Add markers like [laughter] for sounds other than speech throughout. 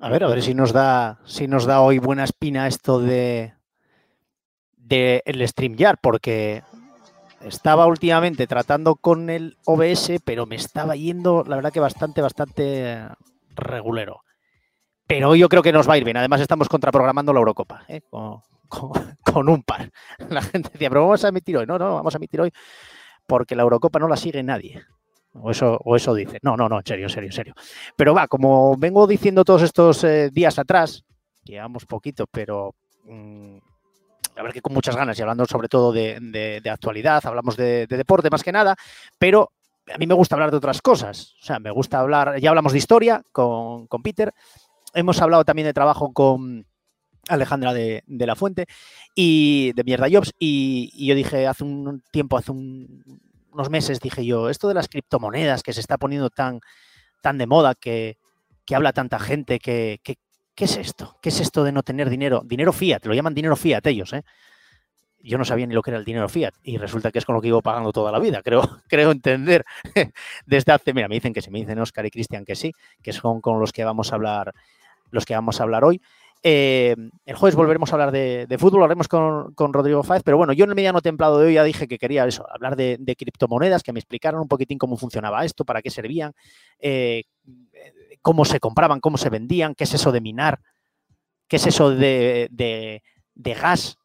A ver, a ver si nos da, si nos da hoy buena espina esto de, de el StreamYard, porque estaba últimamente tratando con el OBS, pero me estaba yendo, la verdad que bastante, bastante regulero. Pero yo creo que nos va a ir bien. Además, estamos contraprogramando la Eurocopa ¿eh? con, un par. La gente decía, pero vamos a emitir hoy. No, no, vamos a emitir hoy porque la Eurocopa no la sigue nadie. O eso, o eso dice. No, no, no, en serio, en serio, en serio. Pero va, como vengo diciendo todos estos eh, días atrás, llevamos poquito, pero mm, la verdad que con muchas ganas y hablando sobre todo de, actualidad, hablamos de, deporte más que nada, pero a mí me gusta hablar de otras cosas. O sea, me gusta hablar, ya hablamos de historia con, Peter, hemos hablado también de trabajo con Alejandra de, la Fuente y de Mierda Jobs y, yo dije hace un tiempo, hace unos meses, dije yo, esto de las criptomonedas que se está poniendo tan, tan de moda, que, habla tanta gente, que, ¿qué es esto? ¿Qué es esto de no tener dinero? Dinero fiat, lo llaman dinero fiat ellos, ¿eh? Yo no sabía ni lo que era el dinero fiat y resulta que es con lo que iba pagando toda la vida, [laughs] creo, creo entender desde hace, mira, me dicen que sí, me dicen Oscar y Cristian que sí, que son con los que vamos a hablar, los que vamos a hablar hoy. Eh, el jueves volveremos a hablar de, fútbol, hablaremos con, Rodrigo Fáez, pero bueno, yo en el mediano templado de hoy ya dije que quería eso, hablar de, criptomonedas, que me explicaran un poquitín cómo funcionaba esto, para qué servían, eh, cómo se compraban, cómo se vendían, qué es eso de minar, qué es eso de, gas,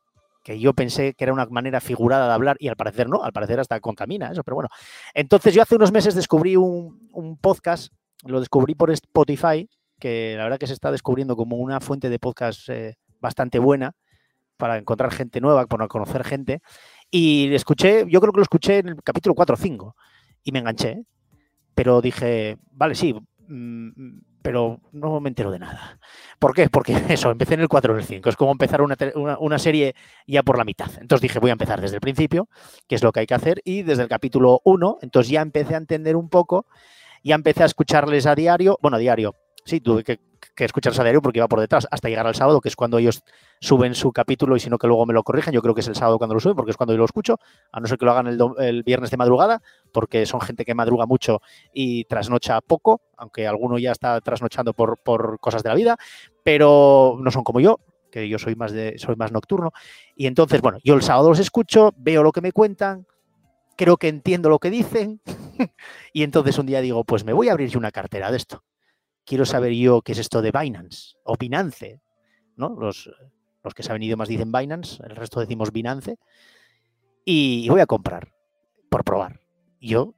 que yo pensé que era una manera figurada de hablar y al parecer no, al parecer hasta contamina eso, pero bueno. Entonces yo hace unos meses descubrí un, podcast, lo descubrí por Spotify, que la verdad que se está descubriendo como una fuente de podcast eh, bastante buena para encontrar gente nueva, para conocer gente. Y escuché, yo creo que lo escuché en el capítulo 4 o 5 y me enganché. Pero dije, vale, sí, Mm, pero no me entero de nada. ¿Por qué? Porque [laughs] eso, empecé en el 4 o el 5. Es como empezar una, serie ya por la mitad. Entonces dije, voy a empezar desde el principio, que es lo que hay que hacer, y desde el capítulo 1, entonces ya empecé a entender un poco, ya empecé a escucharles a diario, bueno, a diario, sí, tuve que que diario porque iba por detrás hasta llegar al sábado, que es cuando ellos suben su capítulo y si no que luego me lo corrigen. Yo creo que es el sábado cuando lo suben porque es cuando yo lo escucho, a no ser que lo hagan el, viernes de madrugada, porque son gente que madruga mucho y trasnocha poco, aunque alguno ya está trasnochando por, por cosas de la vida, pero no son como yo, que yo soy más, de, soy más nocturno. Y entonces, bueno, yo el sábado los escucho, veo lo que me cuentan, creo que entiendo lo que dicen [laughs] y entonces un día digo, pues me voy a abrir una cartera de esto quiero saber yo qué es esto de Binance o Binance, ¿no? Los, los que saben idiomas dicen Binance, el resto decimos Binance, y, voy a comprar, por probar. Yo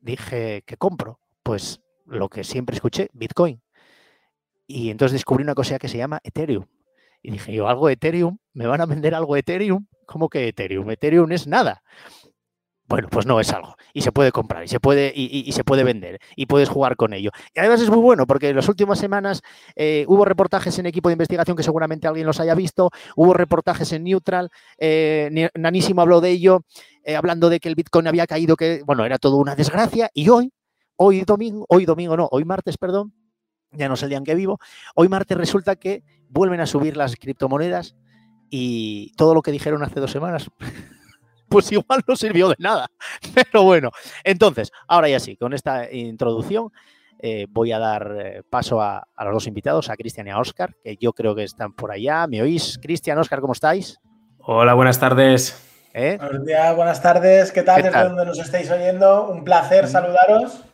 dije que compro, pues lo que siempre escuché, Bitcoin. Y entonces descubrí una cosa que se llama Ethereum. Y dije yo, algo Ethereum, ¿me van a vender algo Ethereum? ¿Cómo que Ethereum? Ethereum es nada. Bueno, pues no es algo. Y se puede comprar, y se puede, y, se puede vender, y puedes jugar con ello. Y además es muy bueno, porque en las últimas semanas eh, hubo reportajes en equipo de investigación que seguramente alguien los haya visto, hubo reportajes en Neutral, eh, Nanísimo habló de ello, eh, hablando de que el Bitcoin había caído, que, bueno, era todo una desgracia, y hoy, hoy domingo, hoy domingo no, hoy martes, perdón, ya no sé el día en que vivo, hoy martes resulta que vuelven a subir las criptomonedas y todo lo que dijeron hace dos semanas [laughs] pues igual no sirvió de nada. [laughs] Pero bueno, entonces, ahora ya sí, con esta introducción eh, voy a dar eh, paso a, los dos invitados, a Cristian y a Oscar, que yo creo que están por allá. ¿Me oís? Cristian, Oscar, ¿cómo estáis? Hola, buenas tardes. ¿Eh? Buenos días, buenas tardes. ¿Qué tal? Desde donde nos estáis oyendo. Un placer mm. saludaros.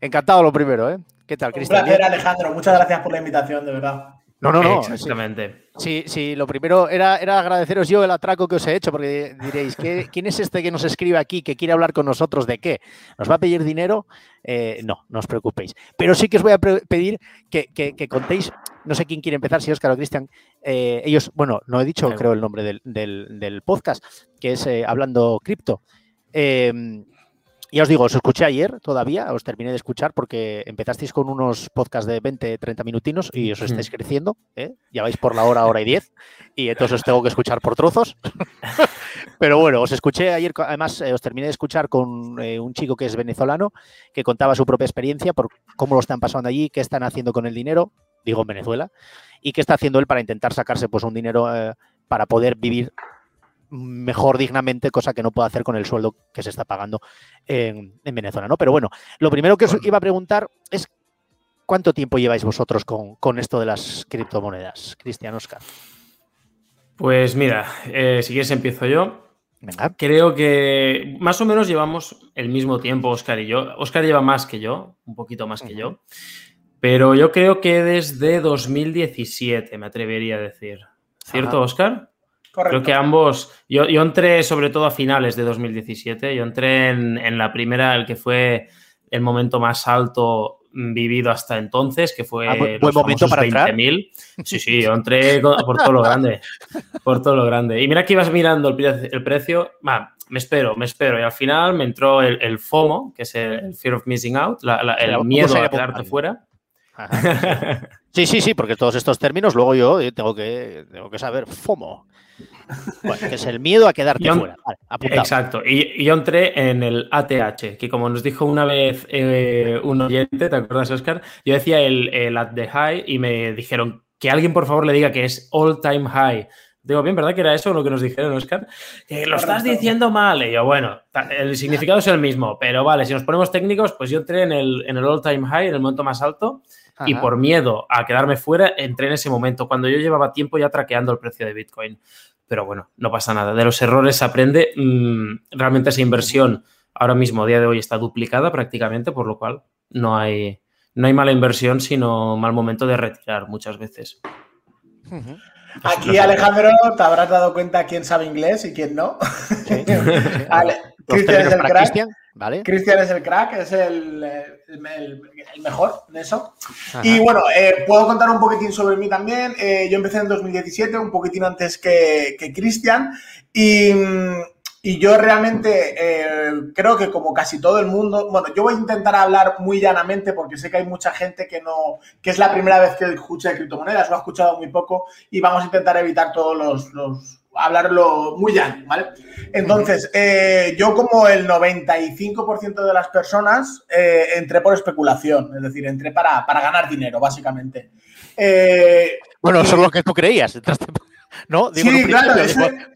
Encantado lo primero, ¿eh? ¿Qué tal, Cristian? Un placer, Alejandro. Muchas gracias por la invitación, de verdad. No, no, no. Exactamente. Sí, sí, lo primero era, era agradeceros yo el atraco que os he hecho, porque diréis, [laughs] ¿quién es este que nos escribe aquí, que quiere hablar con nosotros de qué? ¿Nos va a pedir dinero? Eh, no, no os preocupéis. Pero sí que os voy a pedir que, contéis, no sé quién quiere empezar, si Oscar o Cristian, eh, ellos, bueno, no he dicho, creo, el nombre del, podcast, que es eh, Hablando Cripto. Ya os digo, os escuché ayer todavía, os terminé de escuchar porque empezasteis con unos podcasts de 20, 30 minutinos y os estáis creciendo, ¿eh? ya vais por la hora, hora y 10 y entonces os tengo que escuchar por trozos. [laughs] Pero bueno, os escuché ayer, además eh, os terminé de escuchar con eh, un chico que es venezolano que contaba su propia experiencia por cómo lo están pasando allí, qué están haciendo con el dinero, digo en Venezuela, y qué está haciendo él para intentar sacarse pues un dinero para poder vivir mejor dignamente, cosa que no puedo hacer con el sueldo que se está pagando en, Venezuela, ¿no? Pero bueno, lo primero que os iba a preguntar es ¿cuánto tiempo lleváis vosotros con, esto de las criptomonedas, Cristian Oscar? Pues mira, eh, si quieres empiezo yo. Creo que más o menos llevamos el mismo tiempo, Oscar y yo. Oscar lleva más que yo, un poquito más que yo. Pero yo creo que desde 2017, me atrevería a decir. ¿Cierto, Oscar? Correcto. Creo que ambos. Yo, entré sobre todo a finales de 2017. Yo entré en, la primera, el que fue el momento más alto vivido hasta entonces, que fue ah, buen momento para 20.000. Sí, sí, yo entré por todo lo grande. Por todo lo grande. Y mira que ibas mirando el, precio. me espero, me espero. Y al final me entró el, FOMO, que es el Fear of Missing Out, el miedo a quedarte fuera. Sí, sí, sí, porque todos estos términos luego yo tengo que, tengo que saber FOMO. Que es el miedo a quedarte fuera. exacto. Y, yo entré en el ATH, que como nos dijo una vez eh, un oyente, ¿te acuerdas, Oscar? Yo decía el, at the high y me dijeron que alguien por favor le diga que es all time high. Digo, bien, ¿verdad que era eso lo que nos dijeron, Oscar? Que lo estás diciendo mal. Y yo, bueno, el significado es el mismo, pero vale, si nos ponemos técnicos, pues yo entré en el, en el all time high, en el momento más alto, y por miedo a quedarme fuera, entré en ese momento, cuando yo llevaba tiempo ya traqueando el precio de Bitcoin. Pero bueno, no pasa nada. De los errores se aprende. Mm, realmente esa inversión ahora mismo, a día de hoy, está duplicada prácticamente, por lo cual no hay, no hay mala inversión, sino mal momento de retirar muchas veces. Aquí, Alejandro, te habrás dado cuenta quién sabe inglés y quién no. [laughs] Cristian es el crack. ¿vale? Cristian es el crack, es el, mejor en eso. Y bueno, eh, puedo contar un poquitín sobre mí también. Eh, yo empecé en 2017, un poquitín antes que, que Cristian. Y, y, yo realmente eh, creo que como casi todo el mundo, bueno, yo voy a intentar hablar muy llanamente porque sé que hay mucha gente que no, que es la primera vez que escucha de criptomonedas, lo ha escuchado muy poco y vamos a intentar evitar todos los hablarlo muy llano, ¿vale? Entonces, eh, yo como el 95% de las personas eh, entré por especulación, es decir, entré para, ganar dinero, básicamente. Eh, bueno, eso es lo que tú creías, entraste ¿no? sí, claro.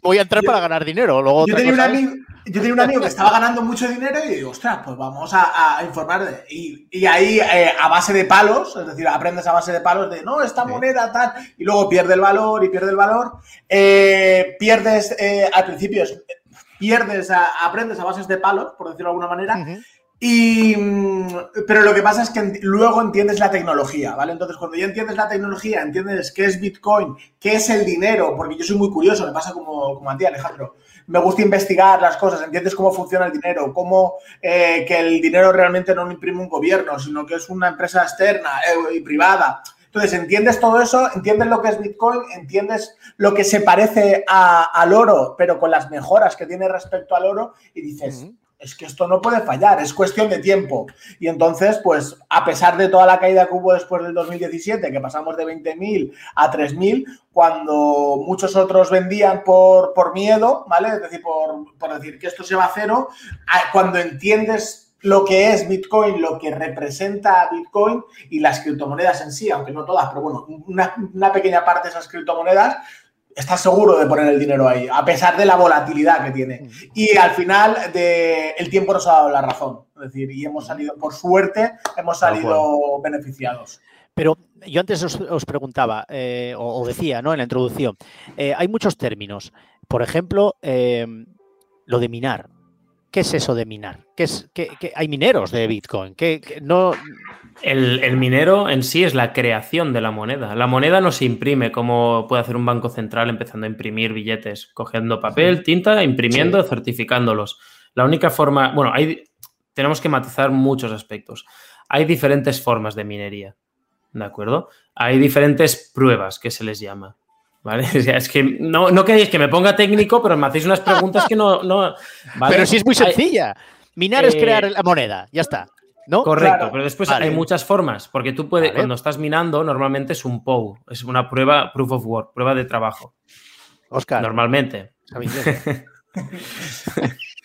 voy a entrar para ganar dinero. Luego yo, tenía un amigo, yo, tenía un amigo, que estaba ganando mucho dinero y digo, ostras, pues vamos a, informar. De, y, ahí, eh, a base de palos, es decir, aprendes a base de palos de, no, esta moneda tal, y luego pierde el valor y pierde el valor. Eh, pierdes, eh, al principio, pierdes, aprendes a bases de palos, por decirlo de alguna manera. Y, mm, pero lo que pasa es que luego entiendes la tecnología, ¿vale? Entonces, cuando ya entiendes la tecnología, entiendes qué es Bitcoin, qué es el dinero, porque yo soy muy curioso, me pasa como, como a ti, Alejandro. Me gusta investigar las cosas, entiendes cómo funciona el dinero, cómo eh, que el dinero realmente no lo imprime un gobierno, sino que es una empresa externa eh, y privada. Entonces, entiendes todo eso, entiendes lo que es Bitcoin, entiendes lo que se parece al oro, pero con las mejoras que tiene respecto al oro, y dices, es que esto no puede fallar, es cuestión de tiempo. Y entonces, pues, a pesar de toda la caída que hubo después del 2017, que pasamos de 20.000 a 3.000, cuando muchos otros vendían por, por miedo, ¿vale? Es decir, por, por decir que esto se va a cero, cuando entiendes lo que es Bitcoin, lo que representa Bitcoin y las criptomonedas en sí, aunque no todas, pero bueno, una pequeña parte de esas criptomonedas, estás seguro de poner el dinero ahí, a pesar de la volatilidad que tiene. Y al final de, el tiempo nos ha dado la razón. Es decir, y hemos salido, por suerte, hemos salido beneficiados. Pero yo antes os, preguntaba, eh, o, decía, ¿no? En la introducción, eh, hay muchos términos. Por ejemplo, eh, lo de minar. ¿Qué es eso de minar? ¿Qué es, hay mineros de Bitcoin? ¿Qué, no... El, minero en sí es la creación de la moneda. La moneda no se imprime como puede hacer un banco central empezando a imprimir billetes, cogiendo papel, tinta, imprimiendo, certificándolos. La única forma, bueno, hay, tenemos que matizar muchos aspectos. Hay diferentes formas de minería, ¿de acuerdo? Hay diferentes pruebas que se les llama. ¿Vale? [laughs] es que no, no queréis que me ponga técnico, pero me hacéis unas preguntas que no. no Pero sí es muy sencilla. Minar es crear eh, la moneda, ya está. ¿No? Correcto, pero después hay muchas formas, porque tú puedes, cuando estás minando, normalmente es un POW, es una prueba, proof of work, prueba de trabajo. Oscar. Normalmente.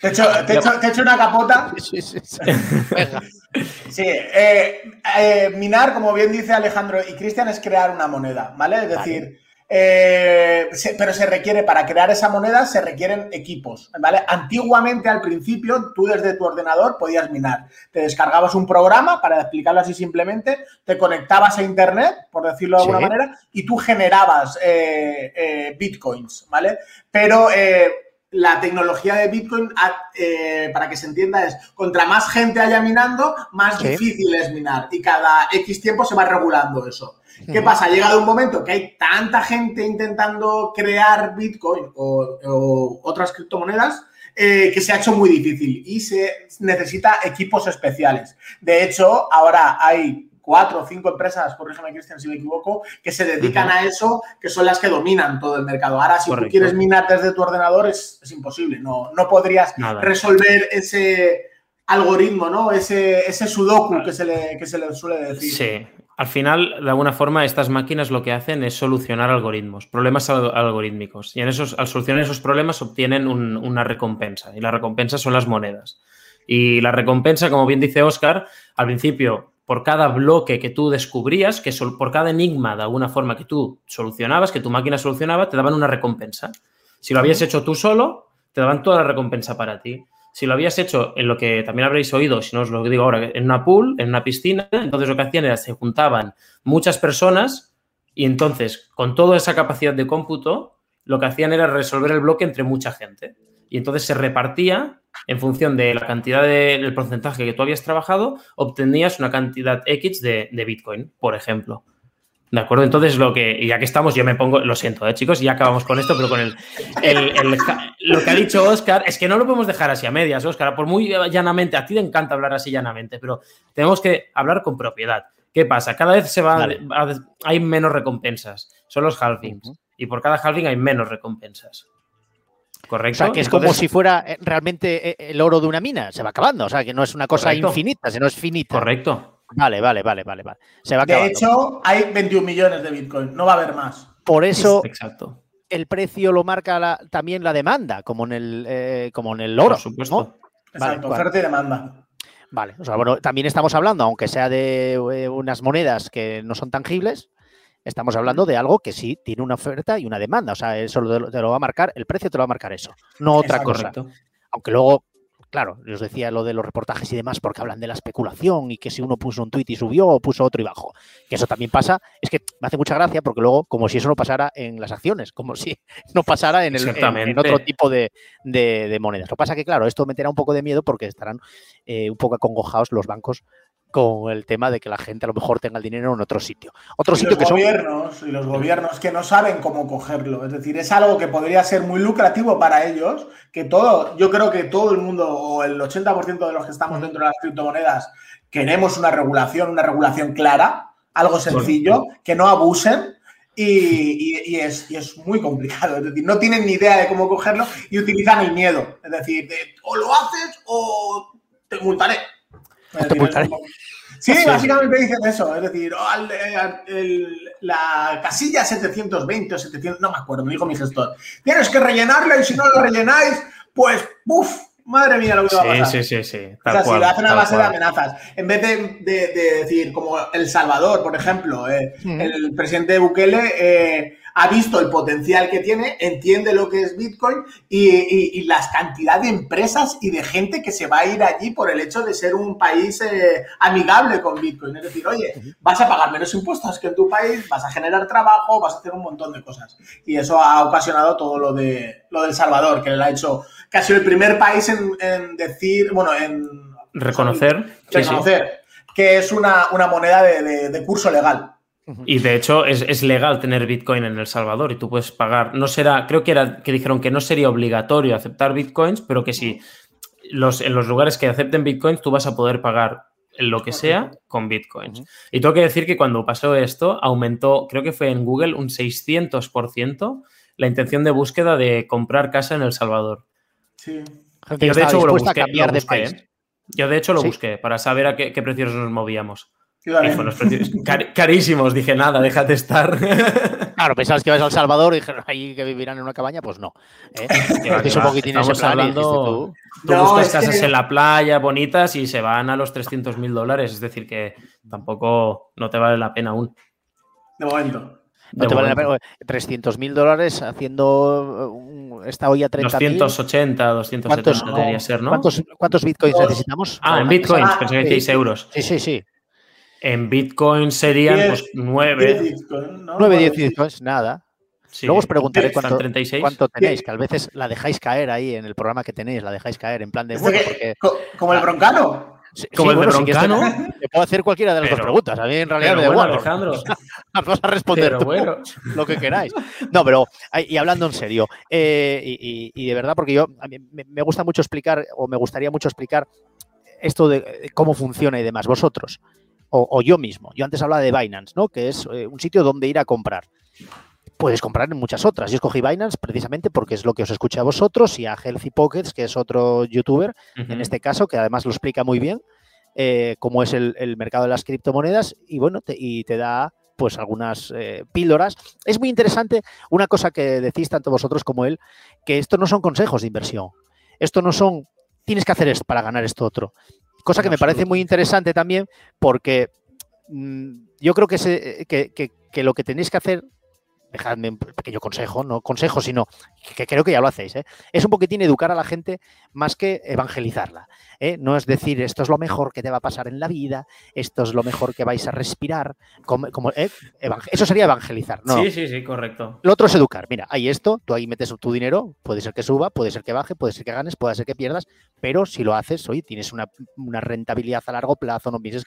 Te he, hecho, una capota. [laughs] Sí, sí, sí. [laughs] sí eh, eh, minar, como bien dice Alejandro y Cristian, es crear una moneda, ¿vale? Es decir, eh, pero se requiere, para crear esa moneda, se requieren equipos, ¿vale? Antiguamente, al principio, tú desde tu ordenador podías minar. Te descargabas un programa, para explicarlo así simplemente, te conectabas a Internet, por decirlo de alguna manera, y tú generabas eh, eh, bitcoins, ¿vale? Pero la tecnología de Bitcoin, para que se entienda, es contra más gente haya minando, más difícil es minar. Y cada X tiempo se va regulando eso. ¿Qué pasa? Ha llegado un momento que hay tanta gente intentando crear Bitcoin o, otras criptomonedas eh, que se ha hecho muy difícil y se necesita equipos especiales. De hecho, ahora hay cuatro o cinco empresas, corrígeme Cristian si me equivoco, que se dedican a eso, que son las que dominan todo el mercado. Ahora, si tú quieres minar desde tu ordenador, es, imposible. No, no podrías resolver ese algoritmo, ¿no? Ese, ese sudoku que se, le, que se le suele decir. Sí, al final, de alguna forma, estas máquinas lo que hacen es solucionar algoritmos, problemas algorítmicos. Y en esos, al solucionar esos problemas obtienen una recompensa. Y la recompensa son las monedas. Y la recompensa, como bien dice Oscar, al principio, por cada bloque que tú descubrías, que por cada enigma de alguna forma que tú solucionabas, que tu máquina solucionaba, te daban una recompensa. Si lo habías hecho tú solo, te daban toda la recompensa para ti. Si lo habías hecho en lo que también habréis oído, si no os lo digo ahora, en una pool, en una piscina, entonces lo que hacían era se juntaban muchas personas y entonces con toda esa capacidad de cómputo, lo que hacían era resolver el bloque entre mucha gente. Y entonces se repartía en función de la cantidad del porcentaje que tú habías trabajado, obtenías una cantidad X de, de Bitcoin, por ejemplo. ¿De acuerdo? Entonces, lo que, ya que estamos, yo me pongo, lo siento, ¿eh, chicos, ya acabamos con esto, pero con el, lo que ha dicho Oscar, es que no lo podemos dejar así a medias, Oscar, por muy llanamente, a ti te encanta hablar así llanamente, pero tenemos que hablar con propiedad. ¿Qué pasa? Cada vez se va, hay menos recompensas, son los halvings, y por cada halving hay menos recompensas. ¿Correcto? O sea, que es como si fuera eh, realmente eh, el oro de una mina, se va acabando, o sea, que no es una cosa infinita, sino es finita. Correcto. Vale, vale, vale, vale. vale. Se va de hecho, hay 21 millones de Bitcoin, no va a haber más. Por eso Exacto. el precio lo marca también la demanda, como en el, eh, como en el oro. Por supuesto. Exacto, oferta y demanda. Vale, o sea, bueno, también estamos hablando, aunque sea de eh, unas monedas que no son tangibles, estamos hablando de algo que sí tiene una oferta y una demanda. O sea, eso te lo va a marcar, el precio te lo va a marcar eso, no otra cosa. Aunque luego claro, os decía lo de los reportajes y demás, porque hablan de la especulación y que si uno puso un tuit y subió o puso otro y bajó. Que eso también pasa, es que me hace mucha gracia porque luego, como si eso no pasara en las acciones, como si [laughs] no pasara en, el, en, otro tipo de, monedas. Lo que pasa que, claro, esto meterá un poco de miedo porque estarán eh, un poco acongojados los bancos con el tema de que la gente a lo mejor tenga el dinero en otro sitio. Otro sitio los que gobiernos y los gobiernos que no saben cómo cogerlo. Es decir, es algo que podría ser muy lucrativo para ellos, que todo, yo creo que todo el mundo o el 80% de los que estamos dentro de las criptomonedas queremos una regulación, una regulación clara, algo sencillo, que no abusen. Y, es, es, muy complicado. Es decir, no tienen ni idea de cómo cogerlo y utilizan el miedo. Es decir, o lo haces o te multaré. Sí, básicamente dicen eso, es decir, oh, la casilla 720 o 700, no me acuerdo, me dijo mi gestor, tienes que rellenarla y si no lo rellenáis, pues, ¡buf! Madre mía, lo que va a pasar. Sí, sí, sí. o sea, si lo hacen a base de amenazas. En vez de, decir, como El Salvador, por ejemplo, eh, el presidente Bukele eh, ha visto el potencial que tiene, entiende lo que es Bitcoin y, las cantidad de empresas y de gente que se va a ir allí por el hecho de ser un país eh, amigable con Bitcoin. Es decir, oye, vas a pagar menos impuestos que en tu país, vas a generar trabajo, vas a hacer un montón de cosas. Y eso ha ocasionado todo lo de lo del Salvador, que le ha hecho casi el primer país en, decir, bueno, en reconocer, reconocer que es una, moneda de curso legal. Y de hecho es, legal tener Bitcoin en El Salvador y tú puedes pagar, no será, creo que era que dijeron que no sería obligatorio aceptar Bitcoins, pero que si los, en los lugares que acepten Bitcoins tú vas a poder pagar lo que sea con Bitcoins. Y tengo que decir que cuando pasó esto aumentó, creo que fue en Google un 600% la intención de búsqueda de comprar casa en El Salvador. Sí. Yo de hecho lo busqué, ¿eh? Yo de hecho lo busqué para saber a qué precios nos movíamos. Y los precios carísimos. Dije, nada, déjate estar. [laughs] Claro, pensabas que ibas a El Salvador y dijeron ahí que vivirán en una cabaña, pues no. ¿eh? Estamos hablando. Tú buscas casas en la playa bonitas y se van a los 300 mil dólares. Es decir, que tampoco no te vale la pena aún. De momento. No te vale la pena. 300 mil dólares haciendo un, esta olla 30 280, 270 debería ser, ¿no? ¿Cuántos, cuántos bitcoins necesitamos? Ah, en bitcoins, pensé que decíais euros. Sí, sí, sí. En bitcoins serían pues 9. 9, 10 bitcoins, nada. Luego os preguntaré cuánto, cuánto, tenéis, que a veces la dejáis caer ahí en el programa que tenéis, la dejáis caer en plan de. Bueno, Como el broncano. como el broncano. te puedo hacer cualquiera de las dos preguntas. A mí en realidad me da igual. Alejandro. [laughs] Vas a responder bueno. [laughs] lo que queráis. No, pero y hablando en serio, eh, y, de verdad, porque yo a mí me gusta mucho explicar, o me gustaría mucho explicar esto de cómo funciona y demás. Vosotros, o, yo mismo. Yo antes hablaba de Binance, ¿no? Que es eh, un sitio donde ir a comprar puedes comprar en muchas otras. Yo escogí Binance precisamente porque es lo que os escuché a vosotros y a Healthy Pockets, que es otro youtuber, en este caso, que además lo explica muy bien, eh, cómo es el, mercado de las criptomonedas y bueno, te, y te da pues algunas eh, píldoras. Es muy interesante una cosa que decís tanto vosotros como él, que esto no son consejos de inversión. Esto no son, tienes que hacer esto para ganar esto otro. Cosa que me parece muy interesante también porque mm, yo creo que, que lo que tenéis que hacer dejadme un pequeño consejo, no consejo, sino que creo que ya lo hacéis, ¿eh? es un poquitín educar a la gente más que evangelizarla. ¿eh? No es decir, esto es lo mejor que te va a pasar en la vida, esto es lo mejor que vais a respirar, como, como ¿eh? eso sería evangelizar. No. Sí, sí, sí, correcto. Lo otro es educar. Mira, hay esto, tú ahí metes tu dinero, puede ser que suba, puede ser que baje, puede ser que ganes, puede ser que pierdas, pero si lo haces, hoy tienes una, una rentabilidad a largo plazo, no pienses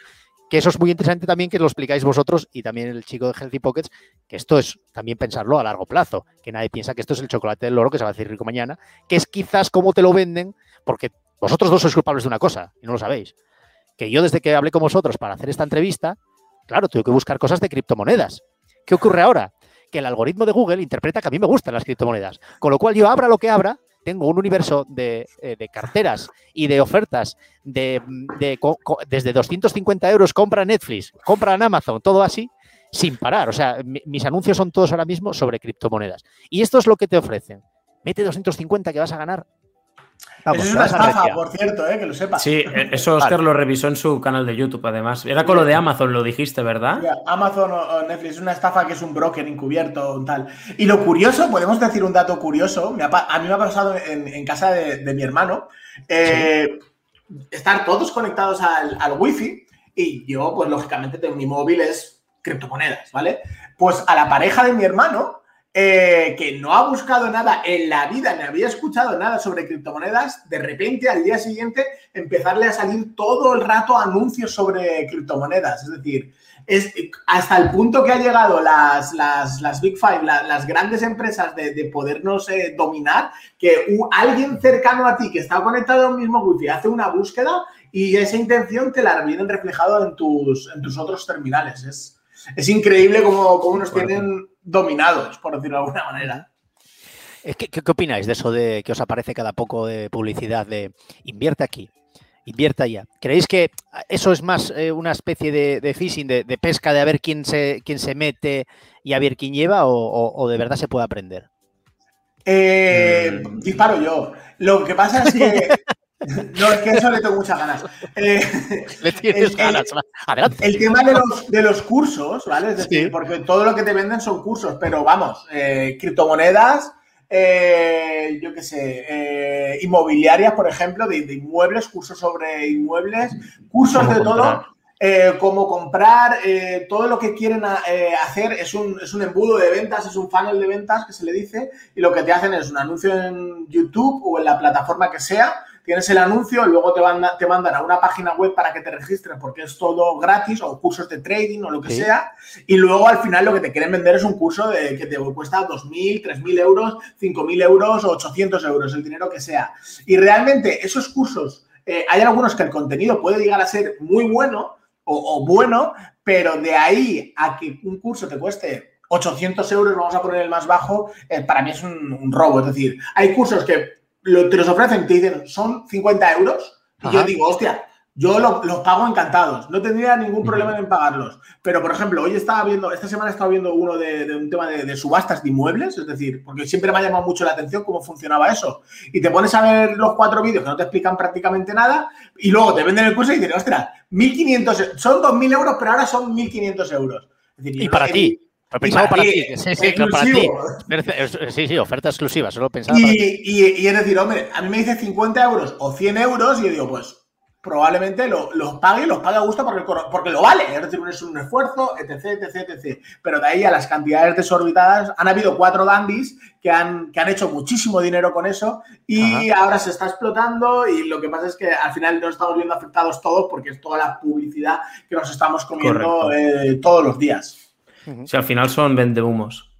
que eso es muy interesante también que lo explicáis vosotros y también el chico de Healthy Pockets, que esto es también pensarlo a largo plazo, que nadie piensa que esto es el chocolate del loro que se va a hacer rico mañana, que es quizás como te lo venden, porque vosotros dos sois culpables de una cosa y no lo sabéis. Que yo desde que hablé con vosotros para hacer esta entrevista, claro, tengo que buscar cosas de criptomonedas. ¿Qué ocurre ahora? Que el algoritmo de Google interpreta que a mí me gustan las criptomonedas, con lo cual yo abra lo que abra, tengo un universo de, eh, carteras y de ofertas de, desde 250 euros compra Netflix, compra en Amazon, todo así, sin parar. O sea, mis anuncios son todos ahora mismo sobre criptomonedas. Y esto es lo que te ofrecen. Mete 250 que vas a ganar eso es una estafa, por cierto, eh, que lo sepas. Sí, eh, [laughs] eso Oscar lo revisó en su canal de YouTube, además. Era con lo de Amazon, lo dijiste, ¿verdad? Amazon o Netflix es una estafa que es un broker encubierto tal. Y lo curioso, podemos decir un dato curioso, a mí me ha pasado en, casa de, mi hermano, eh, estar todos conectados al, al wifi y yo, pues lógicamente, tengo mi móvil es criptomonedas, ¿vale? Pues a la pareja de mi hermano eh, que no ha buscado nada en la vida, ni había escuchado nada sobre criptomonedas, de repente al día siguiente empezarle a salir todo el rato anuncios sobre criptomonedas. Es decir, es hasta el punto que ha llegado las, las, Big Five, las grandes empresas de, podernos eh, dominar, que alguien cercano a ti que está conectado al mismo wifi hace una búsqueda y esa intención te la vienen reflejado en tus, en tus otros terminales. Es, es increíble cómo, cómo nos tienen dominados, por decirlo de alguna manera. ¿Qué, qué, opináis de eso de que os aparece cada poco de publicidad de invierte aquí, invierta allá? ¿Creéis que eso es más eh, una especie de, phishing, de, pesca, de a ver quién se, quién se mete y a ver quién lleva o, de verdad se puede aprender? Eh, mm. Disparo yo. Lo que pasa es que [laughs] No, es que eso le tengo muchas ganas. Eh, le tienes el, ganas. Adelante. El tema de los, de los cursos, ¿vale? Es decir, porque todo lo que te venden son cursos, pero vamos, eh, criptomonedas, eh, yo qué sé, inmobiliarias, por ejemplo, de, inmuebles, cursos sobre inmuebles, cursos de todo. cómo comprar, todo lo que quieren hacer es un, es un embudo de ventas, es un funnel de ventas que se le dice, y lo que te hacen es un anuncio en YouTube o en la plataforma que sea, tienes el anuncio, luego te, te mandan a una página web para que te registres porque es todo gratis o cursos de trading o lo que sea. Y luego al final lo que te quieren vender es un curso de, que te cuesta 2.000, 3.000 euros, 5.000 euros o 800 euros, el dinero que sea. Y realmente esos cursos, eh, hay algunos que el contenido puede llegar a ser muy bueno o, bueno, pero de ahí a que un curso te cueste 800 euros, vamos a poner el más bajo, eh, para mí es un, un, robo. Es decir, hay cursos que lo, te los ofrecen, te dicen, son 50 euros. Y yo digo, hostia, yo los pago encantados, no tendría ningún problema en pagarlos. Pero, por ejemplo, hoy estaba viendo, esta semana he estado viendo uno de, un tema de, subastas de inmuebles, es decir, porque siempre me ha llamado mucho la atención cómo funcionaba eso. Y te pones a ver los cuatro vídeos que no te explican prácticamente nada y luego te venden el curso y dices, ostras, 1.500, son 2.000 euros, pero ahora son 1.500 euros. y para ti, pensado para ti. Sí, sí, claro, para ti. Sí, sí, oferta exclusiva, solo pensaba Y, para ti. y- y es decir, hombre, a mí me dice 50 euros o 100 euros y yo digo, pues probablemente lo- los pague y los pague a gusto porque, porque lo vale. Es decir, es un esfuerzo, etc, etc, etc. Pero de ahí a las cantidades desorbitadas, han habido cuatro dandies que han, que han hecho muchísimo dinero con eso y ahora se está explotando y lo que pasa es que al final nos estamos viendo afectados todos porque es toda la publicidad que nos estamos comiendo eh, todos los días. Si al final son vendehumos.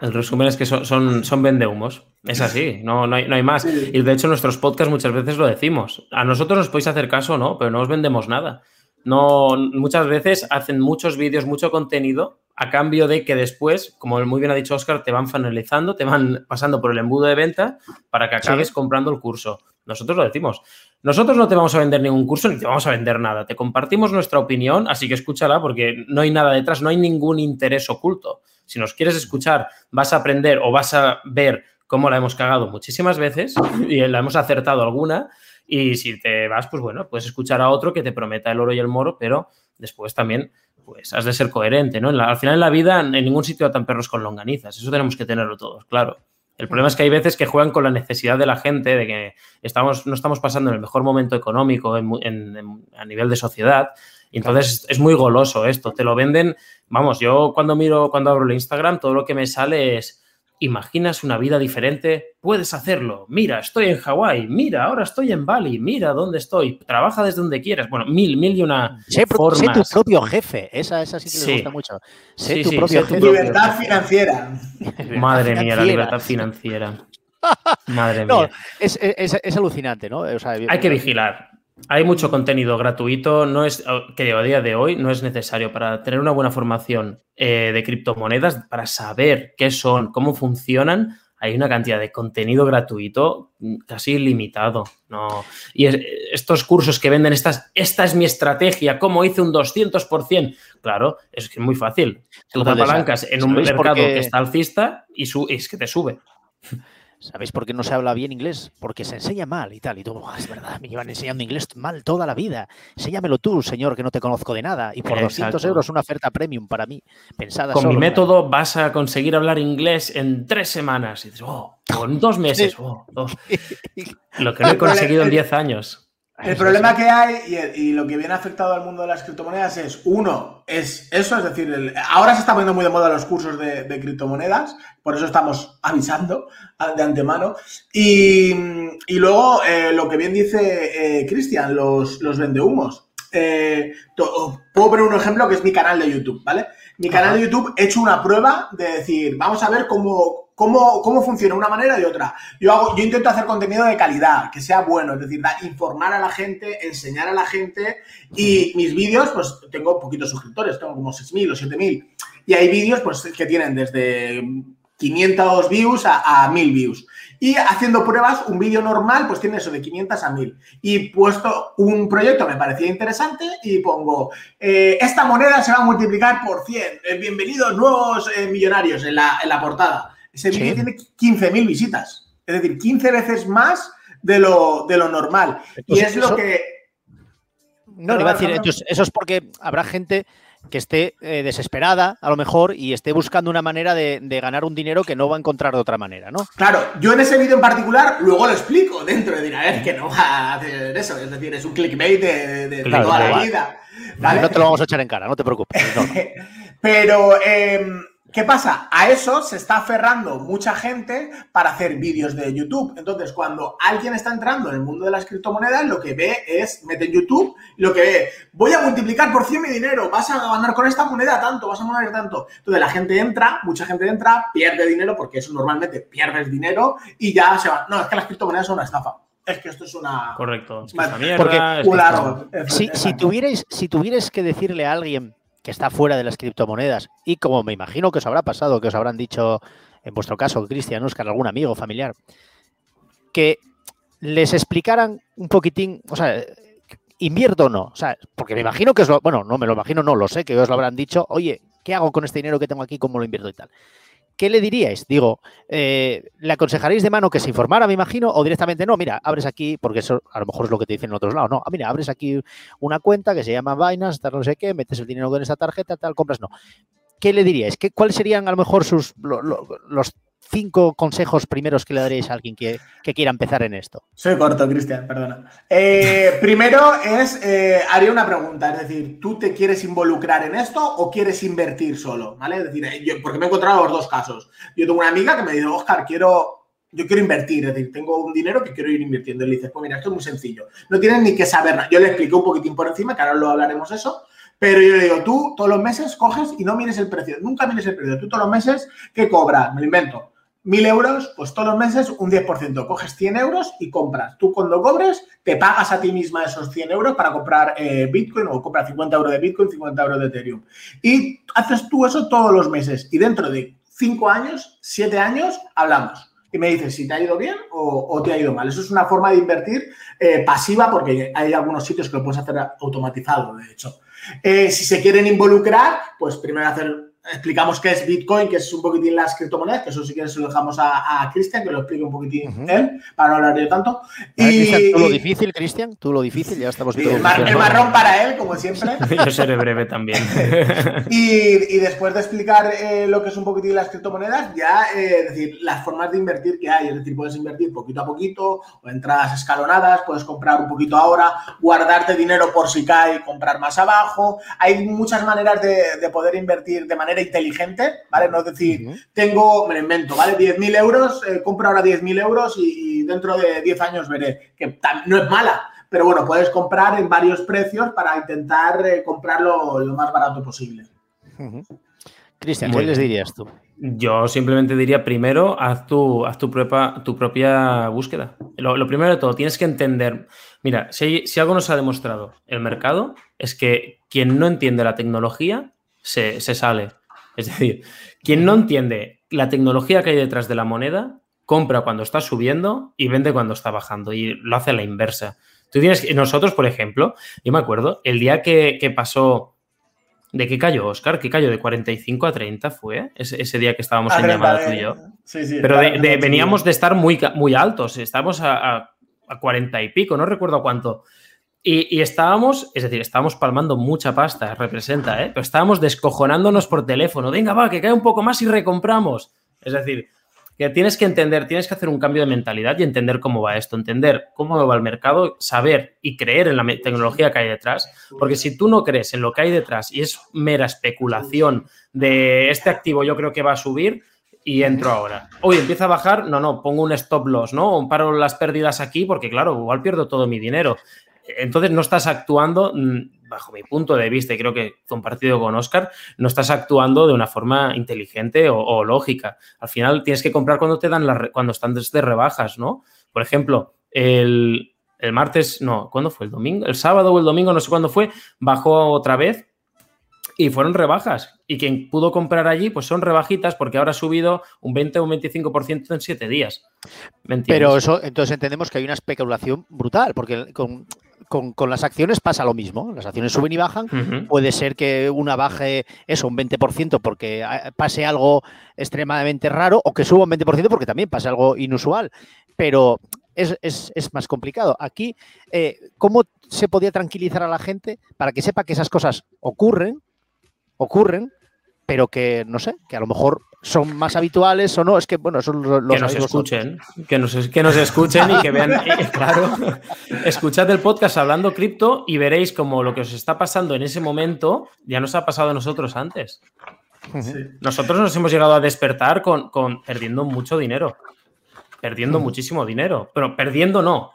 El resumen es que son, son, son vendehumos. Es así, no, no, hay, no hay más. Sí. Y de hecho, en nuestros podcasts muchas veces lo decimos. A nosotros nos podéis hacer caso, ¿no? Pero no os vendemos nada. No, muchas veces hacen muchos vídeos, mucho contenido, a cambio de que después, como muy bien ha dicho Oscar, te van finalizando, te van pasando por el embudo de venta para que acabes Sí. comprando el curso. Nosotros lo decimos. Nosotros no te vamos a vender ningún curso ni te vamos a vender nada. Te compartimos nuestra opinión, así que escúchala porque no hay nada detrás, no hay ningún interés oculto. Si nos quieres escuchar, vas a aprender o vas a ver cómo la hemos cagado muchísimas veces y la hemos acertado alguna. Y si te vas, pues bueno, puedes escuchar a otro que te prometa el oro y el moro, pero después también, pues has de ser coherente, ¿no? Al final en la vida, en ningún sitio atan perros con longanizas. Eso tenemos que tenerlo todos, claro. El problema es que hay veces que juegan con la necesidad de la gente, de que estamos, no estamos pasando en el mejor momento económico en mu- en- en- a nivel de sociedad. Y entonces es muy goloso esto. Te lo venden. Vamos, yo cuando miro, cuando abro el Instagram, todo lo que me sale es. ¿Imaginas una vida diferente? Puedes hacerlo. Mira, estoy en Hawái. Mira, ahora estoy en Bali. Mira dónde estoy. Trabaja desde donde quieras. Bueno, mil, mil y una Sé, pro- sé tu formas. propio jefe. Esa, esa sí que Sí. gusta mucho. Sé Sí, tu sí, propio sé tu jefe. propio Libertad financiera. [laughs] Madre mía, la libertad financiera. Madre [laughs] No, mía. es, es- es alucinante, ¿no? O sea, Hay que vigilar. Hay mucho contenido gratuito, no es que a día de hoy no es necesario para tener una buena formación eh, de criptomonedas, para saber qué son, cómo funcionan. Hay una cantidad de contenido gratuito mm, casi ilimitado. ¿no? Y es- estos cursos que venden estas, esta es mi estrategia, cómo hice un 200%. Claro, es que es muy fácil. Tú te apalancas en un ¿sabéis por mercado que está alcista y su- es que te sube. [laughs] ¿Sabéis por qué no se habla bien inglés? Porque se enseña mal y tal. Y tú, "Ah, es verdad, me llevan enseñando inglés mal toda la vida. Enséñamelo tú, señor, que no te conozco de nada. Y por 200 Exacto. euros una oferta premium para mí, pensada Con solo mi método vas a conseguir hablar inglés en tres semanas. Y dices, oh, en dos [laughs] meses. oh, dos. [laughs] Lo que no he conseguido en [laughs] 10 años. El problema que hay y, y lo que viene afectado al mundo de las criptomonedas es, uno, es eso, es decir, el- ahora se está poniendo muy de moda los cursos de, de criptomonedas, por eso estamos avisando de antemano. Y, y luego, eh, lo que bien dice eh, Cristian, los, los vendehumos. Eh, to- puedo poner un ejemplo que es mi canal de YouTube, ¿vale? Mi canal Ajá. de YouTube he hecho una prueba de decir, vamos a ver cómo, cómo, cómo funciona una manera y otra. Yo, hago, yo intento hacer contenido de calidad, que sea bueno, es decir, informar a la gente, enseñar a la gente. Y mis vídeos, pues tengo poquitos suscriptores, tengo como 6.000 o 7.000. Y hay vídeos pues, que tienen desde 500 views a, a 1.000 views. Y haciendo pruebas, un vídeo normal, pues tiene eso de 500 a 1000. Y puesto un proyecto me parecía interesante y pongo, eh, esta moneda se va a multiplicar por 100. eh, bienvenidos nuevos eh, millonarios en la, en la portada. Ese vídeo Sí. tiene 15.000 visitas. Es decir, 15 veces más de lo, de lo normal. Y Pues es lo que... No, le iba a decir, entonces, eso es porque habrá gente que esté eh, desesperada, a lo mejor, y esté buscando una manera de, de ganar un dinero que no va a encontrar de otra manera, ¿no? Claro, yo en ese vídeo en particular luego lo explico dentro de dirá, es que no va a hacer eso, es decir, es un clickbait de, de- de Claro, toda la vida. No te lo vamos a echar en cara, no te preocupes. no. [laughs] Pero, eh, ¿qué pasa? A eso se está aferrando mucha gente para hacer vídeos de YouTube. Entonces, cuando alguien está entrando en el mundo de las criptomonedas, lo que ve es, mete en YouTube, lo que ve, voy a multiplicar por 100 mi dinero, vas a ganar con esta moneda tanto, vas a ganar tanto. Entonces, la gente entra, mucha gente entra, pierde dinero, porque eso normalmente pierdes dinero, y ya se va. No, es que las criptomonedas son una estafa. Es que esto es una... Correcto. Es que Vale, esta mierda, porque es que árbol. Si, si, tuvierais, si tuvierais que decirle a alguien que está fuera de las criptomonedas, y como me imagino que os habrá pasado, que os habrán dicho, en vuestro caso, Cristian, Oscar, algún amigo, familiar, que les explicaran un poquitín, o sea, invierto o no, o sea, porque me imagino que os lo, bueno, no me lo imagino, no lo sé, que os lo habrán dicho, oye, ¿qué hago con este dinero que tengo aquí? ¿Cómo lo invierto y tal? ¿Qué le diríais? Digo, eh, ¿le aconsejaréis de mano que se informara, me imagino, o directamente no? Mira, abres aquí, porque eso a lo mejor es lo que te dicen en otros lados. No, ah, mira, abres aquí una cuenta que se llama Binance, tal no sé qué, metes el dinero con esa tarjeta, tal, compras, no. ¿qué le diríais? ¿Qué, ¿Cuáles serían a lo mejor sus, los cinco consejos primeros que le daréis a alguien que, quiera empezar en esto? Soy corto, Cristian, perdona. Eh, primero es, eh, haría una pregunta, es decir, ¿tú te quieres involucrar en esto o quieres invertir solo? ¿Vale? Decir, yo, porque me he encontrado los dos casos. Yo tengo una amiga que me dice, Oscar, quiero, yo quiero invertir, es decir, tengo un dinero que quiero ir invirtiendo. Y le dices, pues mira, esto es muy sencillo. No tienes ni que saber nada. Yo le expliqué un poquitín por encima, que ahora lo hablaremos eso. Pero yo le digo, tú todos los meses coges y no mires el precio. Nunca mires el precio. Tú todos los meses, ¿qué cobras? Me lo invento. Mil euros, pues todos los meses un 10%. Coges 100 euros y compras. Tú cuando cobres, te pagas a ti misma esos 100 euros para comprar eh, Bitcoin o compras 50 euros de Bitcoin, 50 euros de Ethereum. Y haces tú eso todos los meses. Y dentro de 5 años, 7 años, hablamos. Y me dices si te ha ido bien o, te ha ido mal. Eso es una forma de invertir eh, pasiva porque hay algunos sitios que lo puedes hacer automatizado, de hecho. Eh, si se quieren involucrar, pues primero hacer explicamos qué es Bitcoin, que es un poquitín las criptomonedas, que eso sí que se lo dejamos a, Cristian, que lo explique un poquitín él, para no hablar yo tanto. y, tú lo difícil, Cristian, tú lo difícil, ya estamos el, marrón para él, como siempre. [laughs] yo seré breve también. [laughs] y, después de explicar eh, lo que es un poquitín las criptomonedas, ya eh, decir las formas de invertir que hay, es decir, puedes invertir poquito a poquito, o entradas escalonadas, puedes comprar un poquito ahora, guardarte dinero por si cae, comprar más abajo. Hay muchas maneras de poder invertir de manera inteligente, ¿vale? No es decir, tengo, me lo invento, ¿vale? 10.000 euros, eh, compro ahora 10.000 euros y, dentro de 10 años veré, que no es mala, pero bueno, puedes comprar en varios precios para intentar eh, comprarlo lo más barato posible. Cristian, ¿qué les dirías tú? Yo simplemente diría primero, haz tu, haz tu, propia, tu propia búsqueda. Lo, primero de todo, tienes que entender, mira, si, si, algo nos ha demostrado el mercado, es que quien no entiende la tecnología se, se sale. Es decir, quien no entiende la tecnología que hay detrás de la moneda, compra cuando está subiendo y vende cuando está bajando y lo hace a la inversa. Tú tienes nosotros, por ejemplo, yo me acuerdo, el día que, pasó, ¿de qué cayó, Oscar? ¿Qué cayó? ¿De 45 a 30 fue? Ese, día que estábamos en llamada tú y yo. Sí, sí, Pero veníamos de estar muy, muy altos, estábamos a, a 40 y pico, no recuerdo cuánto. Y, estábamos, es decir, estábamos palmando mucha pasta, representa, ¿eh? Pero estábamos descojonándonos por teléfono. Venga, va, que cae un poco más y recompramos. Es decir, que tienes que entender, tienes que hacer un cambio de mentalidad y entender cómo va esto, entender cómo va el mercado, saber y creer en la tecnología que hay detrás. Porque si tú no crees en lo que hay detrás y es mera especulación de este activo yo creo que va a subir, y entro ahora. Hoy empieza a bajar, no, no, pongo un stop loss, ¿no? O paro las pérdidas aquí porque, claro, igual pierdo todo mi dinero entonces no estás actuando, mm, bajo mi punto de vista, y creo que compartido con Oscar, no estás actuando de una forma inteligente o, lógica. Al final tienes que comprar cuando te dan cuando están de rebajas, ¿no? Por ejemplo, el, el martes, no, ¿cuándo fue? ¿El domingo? El sábado o el domingo, no sé cuándo fue, bajó otra vez y fueron rebajas. Y quien pudo comprar allí, pues son rebajitas porque ahora ha subido un 20 o un 25% en siete días. Pero eso, entonces entendemos que hay una especulación brutal, porque con, con, las acciones pasa lo mismo. Las acciones suben y bajan. Puede ser que una baje eso, un 20% porque ah, pase algo extremadamente raro o que suba un 20% porque también pase algo inusual. Pero es, más complicado. Aquí, eh, ¿cómo se podía tranquilizar a la gente para que sepa que esas cosas ocurren ocurren, pero que, no sé, que a lo mejor son más habituales o no. Es que, bueno, son los... Que nos escuchen, que nos, que nos escuchen y que vean, [laughs] claro, escuchad el podcast hablando cripto y veréis como lo que os está pasando en ese momento ya nos ha pasado a nosotros antes. Nosotros nos hemos llegado a despertar con, perdiendo mucho dinero. Perdiendo muchísimo dinero. Pero perdiendo no.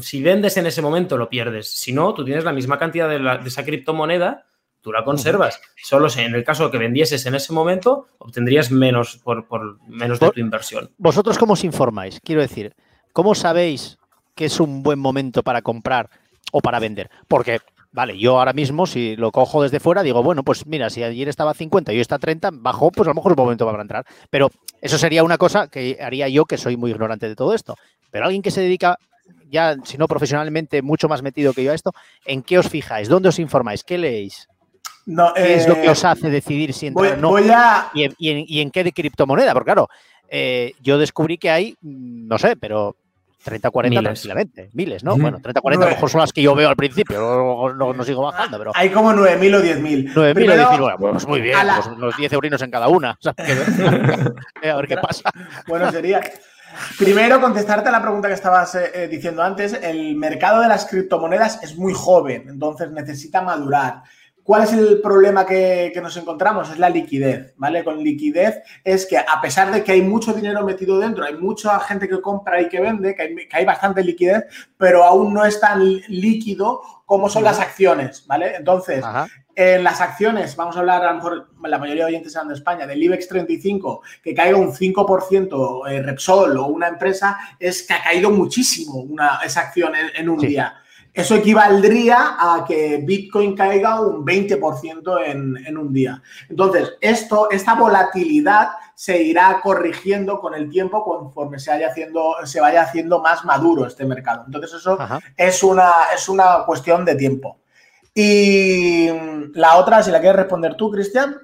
Si vendes en ese momento, lo pierdes. Si no, tú tienes la misma cantidad de, de esa criptomoneda tú la conservas. Solo en el caso de que vendieses en ese momento, obtendrías menos por, menos de tu inversión. ¿Vosotros cómo os informáis? Quiero decir, ¿cómo sabéis que es un buen momento para comprar o para vender? Porque, vale, yo ahora mismo, si lo cojo desde fuera, digo, bueno, pues mira, si ayer estaba a 50 y hoy está a 30, bajó, pues a lo mejor es un momento para entrar. Pero eso sería una cosa que haría yo, que soy muy ignorante de todo esto. Pero alguien que se dedica ya, si no profesionalmente, mucho más metido que yo a esto, ¿en qué os fijáis? ¿Dónde os informáis? ¿Qué leéis? ¿Qué es lo que eh, os hace decidir si entrar o no? y, en, qué de criptomoneda? Porque claro, eh, yo descubrí que hay, mm, no sé, pero 30, 40 Miles. tranquilamente. Miles, ¿no? Ujú. Bueno, 30, 40 a lo mejor son las que yo veo al principio, luego no, no sigo bajando, pero Hay como 9.000 o 10.000. 9.000 o Primero, 10.000, bueno, pues muy bien, a la- pues los 10 eurinos en cada una. o sea, que- a ver qué pasa. Bueno, sería. Primero, contestarte a la pregunta que estabas eh, eh, diciendo antes. El mercado de las criptomonedas es muy joven, entonces necesita madurar. ¿Cuál es el problema que, que nos encontramos? Es la liquidez, ¿vale? Con liquidez es que a pesar de que hay mucho dinero metido dentro, hay mucha gente que compra y que vende, que hay, que hay bastante liquidez, pero aún no es tan líquido como son las acciones, ¿vale? Entonces, Ajá. en las acciones, vamos a hablar, a lo mejor la mayoría de oyentes eran de España, del IBEX 35, que caiga un 5% eh, Repsol o una empresa, es que ha caído muchísimo una, esa acción en, en un Sí. día. Eso equivaldría a que Bitcoin caiga un 20% en, en un día. Entonces, esto, esta volatilidad se irá corrigiendo con el tiempo conforme se, vaya haciendo, se vaya haciendo más maduro este mercado. Entonces, eso Ajá. es una, es una cuestión de tiempo. Y la otra, si la quieres responder tú, Cristian.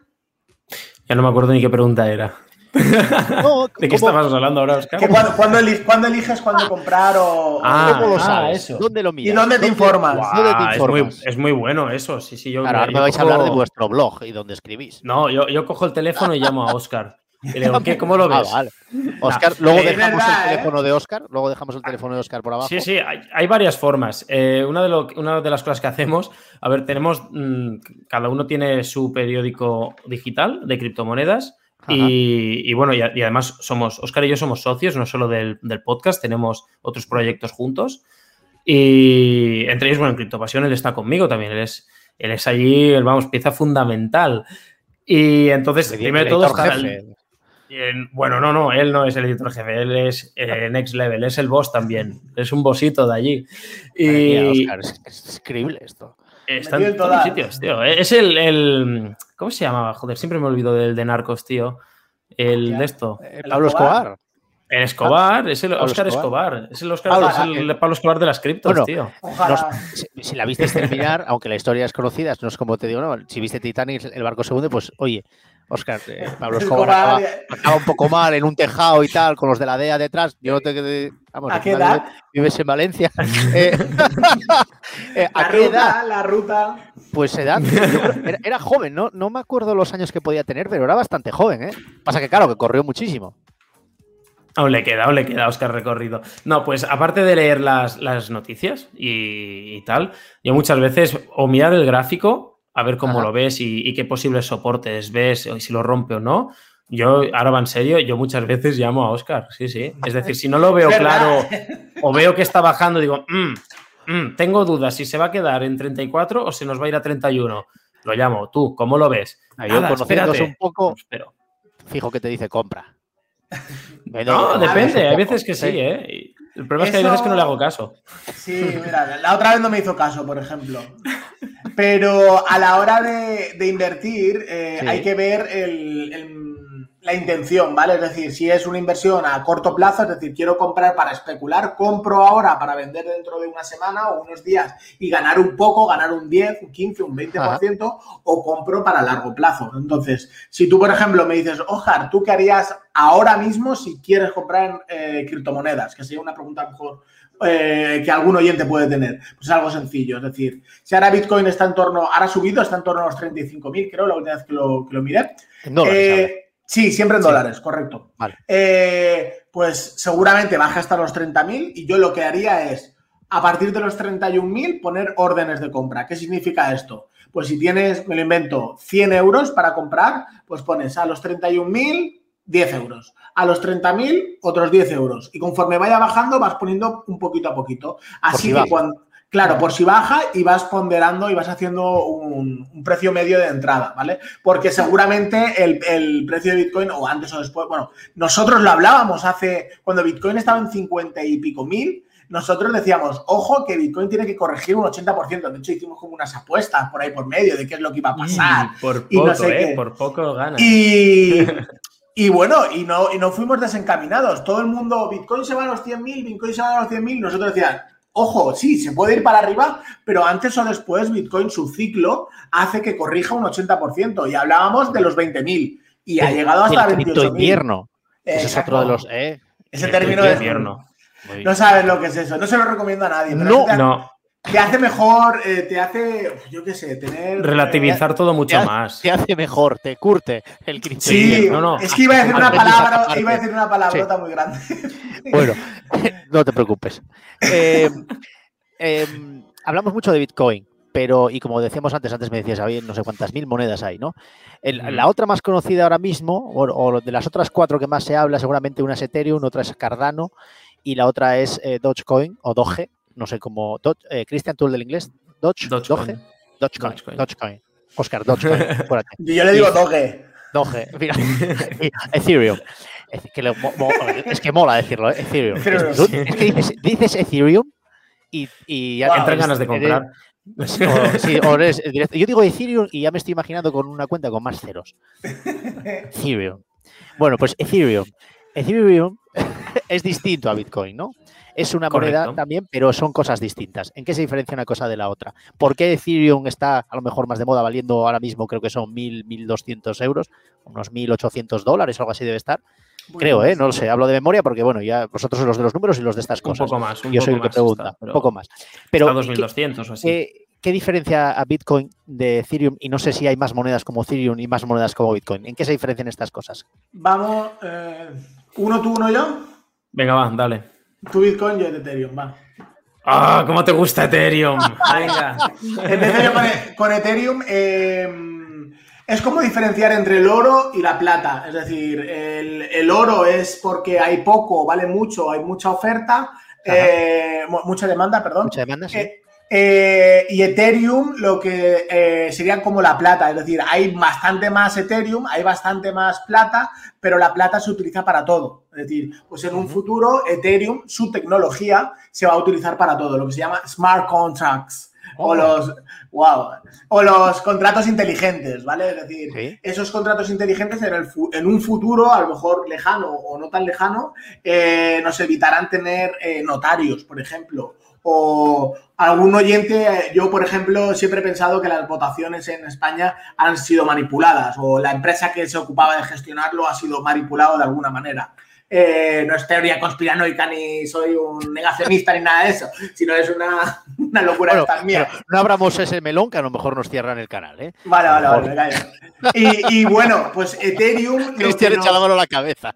Ya no me acuerdo ni qué pregunta era. No, [laughs] ¿De qué ¿cómo- estabas hablando ahora, Oscar? que cuando, cuando eli- cuando eliges cuándo comprar o... Ah, ¿Cómo lo ah, sabes? eso. ¿Dónde lo miras? dónde te informas? Guau, ¿Dónde te es, muy, informas? es muy bueno eso, sí, sí. Yo, Claro, ahora yo me vais a hablar de vuestro blog y donde escribís. No, yo, yo cojo el teléfono y llamo a Oscar. Y le digo, [laughs] ¿qué? ¿Cómo lo Ah, ves? vale. Oscar, luego es dejamos verdad, el ¿eh? teléfono de Oscar, luego dejamos el teléfono de Oscar por abajo. Sí, sí, hay, hay varias formas. Eh, una, de lo- una de las cosas que hacemos, a ver, tenemos, mm, cada uno tiene su periódico digital de criptomonedas. Y, y bueno, y, a- y además somos, Oscar y yo somos socios, no solo del, del podcast, tenemos otros proyectos juntos y entre ellos, bueno, en Criptopasión él está conmigo también, él es, él es allí, él, vamos, pieza fundamental. Y entonces, El primero de editor todo está el- en- bueno, no, no, él no es el editor jefe, él es eh, Next Level, es el boss también, es un bossito de allí. Y Óscar, es, es increíble esto. Está en todos todas. sitios, tío. Es el, el- ¿Cómo se llamaba? Joder, siempre me olvido del de Narcos, tío. El de esto. Eh, ¿El Pablo Escobar? Escobar. El Escobar, es el Oscar Escobar. Escobar. Es el Oscar, Pablo- es el eh, Pablo Escobar de las criptos, Bueno, tío. Ojalá. Si, si la viste terminar, [laughs] aunque la historia es conocida, no es como te digo, no, si viste Titanic, el barco se hunde, pues oye, Oscar, eh, Pablo [laughs] Escobar acaba, Escobar, acaba un poco mal en un tejado y tal, con los de la DEA detrás. Yo no te. Vamos, ¿A qué edad? Vives en Valencia. [laughs] Eh, eh, La ¿A qué edad? ruta, la ruta. Pues edad. era, era joven, ¿no? No me acuerdo los años que podía tener, pero era bastante joven, ¿eh? Pasa que, claro, que corrió muchísimo. Aún le queda, aún le queda Oscar recorrido. No, pues aparte de leer las, las noticias y, y tal, yo muchas veces o mirar el gráfico, a ver cómo Ajá. lo ves y, y qué posibles soportes ves, y si lo rompe o no. Yo, ahora va en serio, yo muchas veces llamo a Oscar, sí, sí. Es decir, si no lo veo claro o veo que está bajando, digo, "Mm, mm, tengo dudas si se va a quedar en 34 o se nos va a ir a 31. Lo llamo, tú, ¿cómo lo ves? Yo, Nada, conociéndose espérate. un poco, fijo que te dice compra. Me No, depende, un hay veces que sí, ¿eh? Y El problema es que hay veces que no le hago caso. Sí, mira, la otra vez no me hizo caso, por ejemplo. Pero a la hora de, de invertir eh, Sí. hay que ver el- el- la intención, ¿vale? Es decir, si es una inversión a corto plazo, es decir, quiero comprar para especular, compro ahora para vender dentro de una semana o unos días y ganar un poco, ganar un 10, un 15, un 20%, o compro para largo plazo. Entonces, si tú, por ejemplo, me dices, Ojar, ¿tú qué harías ahora mismo si quieres comprar eh, criptomonedas? Que sería una pregunta mejor eh, que algún oyente puede tener. Pues es algo sencillo. Es decir, si ahora Bitcoin está en torno, ahora ha subido, está en torno a los 35.000, creo, la última vez que lo, que lo miré. Eh, ¿sabes? Sí, siempre en Sí. dólares, correcto. Vale. Eh, pues seguramente baja hasta los 30.000 y yo lo que haría es, a partir de los 31.000, poner órdenes de compra. ¿Qué significa esto? Pues si tienes, me lo invento, 100 euros para comprar, pues pones a los 31.000, 10 euros. A los 30.000, otros 10 euros. Y conforme vaya bajando, vas poniendo un poquito a poquito. Así que cuando... Claro, por si baja y vas ponderando y vas haciendo un, un precio medio de entrada, ¿vale? Porque seguramente el, el precio de Bitcoin, o antes o después, bueno, nosotros lo hablábamos hace, cuando Bitcoin estaba en 50 y pico mil, nosotros decíamos, ojo, que Bitcoin tiene que corregir un 80%. De hecho, hicimos como unas apuestas por ahí por medio de qué es lo que iba a pasar. Y por y no poco, sé ¿eh? qué. Por poco gana. Y, [laughs] y bueno, y no, y no fuimos desencaminados. Todo el mundo, Bitcoin se va a los 100.000, Bitcoin se va a los 100.000. Nosotros decíamos, ojo, sí, se puede ir para arriba, pero antes o después Bitcoin, su ciclo, hace que corrija un 80%. Y hablábamos de los 20.000. Y ha llegado hasta el cripto 28.000. invierno. Ese es otro de los. ¿eh? Ese El término es... invierno. No sabes lo que es eso. No se lo recomiendo a nadie. No, te, no. Te hace mejor, eh, te hace, yo qué sé, tener. Relativizar todo mucho te, más. Te hace mejor, te curte el criterio. Sí, no, no. es que iba a decir una palabra, iba a decir una palabrota sí. muy grande. Bueno, [laughs] no te preocupes. Eh, eh, hablamos mucho de Bitcoin, pero, y como decíamos antes, antes me decías, había no sé cuántas mil monedas hay, ¿no? El, mm. La otra más conocida ahora mismo, o, o, de las otras cuatro que más se habla, seguramente una es Ethereum, otra es Cardano y la otra es eh, Dogecoin o Doge, no sé cómo. Eh, Cristian, tú el del inglés, Doge, Dogecoin. Doge, Dogecoin, Dogecoin. Dogecoin. Oscar, Dogecoin. [laughs] Yo le digo Doge. Doge, mira. [laughs] Ethereum. Es que, le, mo, mo, es que mola decirlo, ¿eh? Ethereum. Es, sí. es, que dices, dices Ethereum y, y ya wow, entran ganas de comprar. Eres, o, sí, o eres directo. Yo digo Ethereum y ya me estoy imaginando con una cuenta con más ceros. Ethereum. Bueno, pues Ethereum. Ethereum [laughs] es distinto a Bitcoin, ¿no? Es una Correcto. moneda también, pero son cosas distintas. ¿En qué se diferencia una cosa de la otra? ¿Por qué Ethereum está a lo mejor más de moda valiendo ahora mismo, creo que son 1.000, 1.200 euros, unos 1.800 dólares, algo así debe estar? Bueno, creo, ¿eh? No lo sé, hablo de memoria porque, bueno, ya vosotros sois los de los números y los de estas cosas. Un poco más. Un Yo soy el que pregunta, está, un poco más. Pero, está 2200 o así. ¿qué, ¿Qué diferencia a Bitcoin de Ethereum? Y no sé si hay más monedas como Ethereum y más monedas como Bitcoin. ¿En qué se diferencian estas cosas? Vamos, eh, uno tú, uno yo. Venga, va, dale. Tu Bitcoin, yo de Ethereum, va. ¡Ah! ¿Cómo te gusta Ethereum? [laughs] Venga. Con, con, Ethereum. Eh, es como diferenciar entre el oro y la plata. Es decir, el, el oro es porque hay poco, vale mucho, hay mucha oferta, eh, mucha demanda, perdón. Mucha demanda, sí. Eh, eh, y Ethereum lo que eh, sería como la plata, es decir, hay bastante más Ethereum, hay bastante más plata, pero la plata se utiliza para todo. Es decir, pues en un futuro Ethereum, su tecnología se va a utilizar para todo, lo que se llama smart contracts. Oh. O los wow, o los contratos inteligentes, ¿vale? Es decir, ¿Sí? esos contratos inteligentes en, el, en, un futuro, a lo mejor lejano o no tan lejano, eh, nos evitarán tener eh, notarios, por ejemplo, o algún oyente, yo por ejemplo siempre he pensado que las votaciones en España han sido manipuladas o la empresa que se ocupaba de gestionarlo ha sido manipulado de alguna manera. Eh, no es teoría conspiranoica ni soy un negacionista ni nada de eso, sino es una, una locura bueno, esta mía. No abramos ese melón que a lo mejor nos cierran el canal, ¿eh? Vale, vale, vale. Y, y, bueno, pues Ethereum. Cristian echa la mano a la cabeza.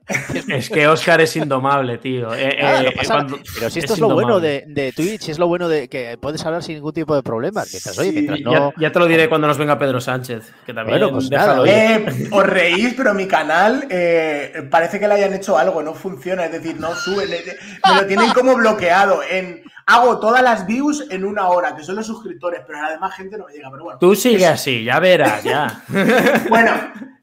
Es que Oscar es indomable, tío. Eh, Ah, eh, pasa cuando- nada. Pero si esto es, lo indomable. bueno de, de Twitch, es lo bueno de que puedes hablar sin ningún tipo de problema. Mientras, oye, Sí, mientras Ya, no. ya te lo diré cuando nos venga Pedro Sánchez, que también Bueno, pues nada. Eh, os reís, pero mi canal eh, parece que le hayan hecho algo, no funciona, es decir, no sube, me lo tienen como bloqueado. En, hago todas las views en una hora, que son los suscriptores, pero a la demás gente no me llega, pero bueno. Tú sigue así, ya verás, ya. [laughs] Bueno,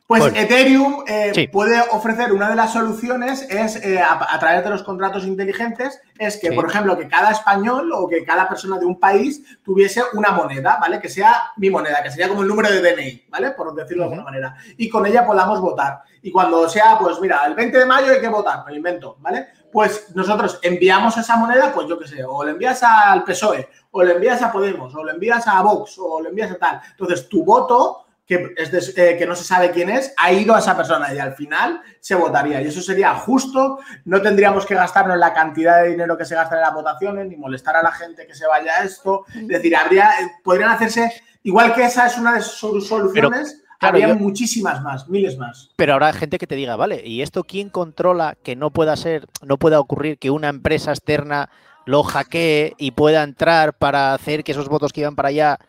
pues Bueno. Ethereum eh, Sí. puede ofrecer una de las soluciones es eh, a, a través de los contratos inteligentes es que, Sí. por ejemplo, que cada español o que cada persona de un país tuviese una moneda, ¿vale? Que sea mi moneda, que sería como el número de DNI, ¿vale? Por decirlo de alguna manera. Y con ella podamos votar. Y cuando sea, pues mira, el 20 de mayo hay que votar, me lo invento, ¿vale? Pues nosotros enviamos esa moneda, pues yo qué sé, o le envías al PSOE, o le envías a Podemos, o le envías a Vox, o le envías a tal. Entonces, tu voto que, es de- eh, que no se sabe quién es, ha ido a esa persona y al final se votaría. Y eso sería justo, no tendríamos que gastarnos la cantidad de dinero que se gasta en las votaciones, ni molestar a la gente que se vaya a esto. Es decir, habría, eh, podrían hacerse, igual que esa es una de sus soluciones, claro, yo- muchísimas más, miles más. Pero habrá gente que te diga, vale, ¿y esto quién controla que no pueda ser, no pueda ocurrir que una empresa externa lo hackee y pueda entrar para hacer que esos votos que iban para allá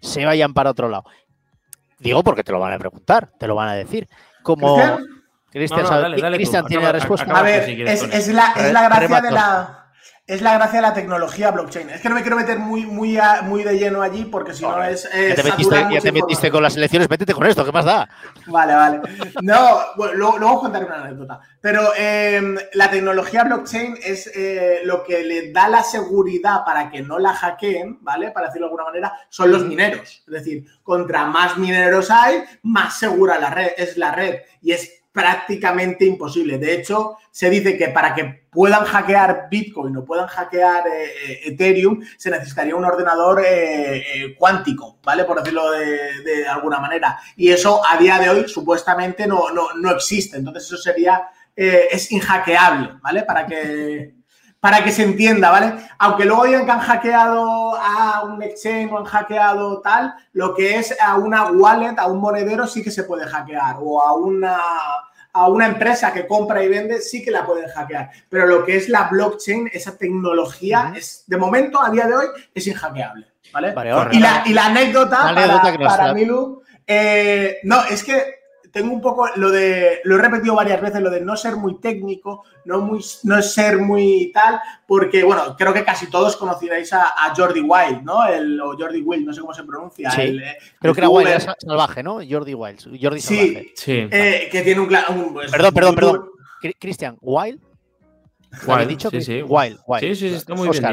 se vayan para otro lado? Digo porque te lo van a preguntar, te lo van a decir. Como ¿Cristian? No, no, sabe- dale, dale tú, Cristian tiene la respuesta. acaba. A ver, es, es la, es la gracia de la... Es la gracia de la tecnología blockchain. Es que no me quiero meter muy, muy, a- muy de lleno allí porque si no es. eh, ya te metiste, ya te con las elecciones, métete con esto, ¿qué más da? Vale, vale. No, bueno, luego, luego os contaré una anécdota. Pero eh, la tecnología blockchain es eh, lo que le da la seguridad para que no la hackeen, ¿vale? Para decirlo de alguna manera, son los mineros. Es decir, contra más mineros hay, más segura la red, es la red. Y es prácticamente imposible. De hecho, se dice que para que puedan hackear Bitcoin o puedan hackear eh, eh, Ethereum, se necesitaría un ordenador eh, cuántico, ¿vale? Por decirlo de, alguna manera. Y eso a día de hoy supuestamente no, no, no existe. Entonces eso sería, es inhackeable, ¿vale? Para que, para que se entienda, ¿vale? Aunque luego digan que han hackeado a un exchange o han hackeado tal, lo que es a una wallet, a un monedero, sí que se puede hackear. O a una, a una empresa que compra y vende, sí que la pueden hackear. Pero lo que es la blockchain, esa tecnología, es de momento, a día de hoy, es inhackeable. ¿Vale? y, la, y, la, anécdota, para, Milu, eh, no, es que tengo un poco lo de, lo he repetido varias veces, lo de no ser muy técnico, no, muy, no ser muy tal, porque, bueno, creo que casi todos conoceréis a, Jordi Wild, ¿no? El, o Jordi Wild, no sé cómo se pronuncia. Sí. creo que era Wild, salvaje, ¿no? Jordi Wild, Jordi Salvaje. Sí, eh, que tiene un... Pues, perdón, perdón, perdón. Cristian, Wild Wild, dicho sí, sí. Wild, Wild. Sí, sí, está muy bien.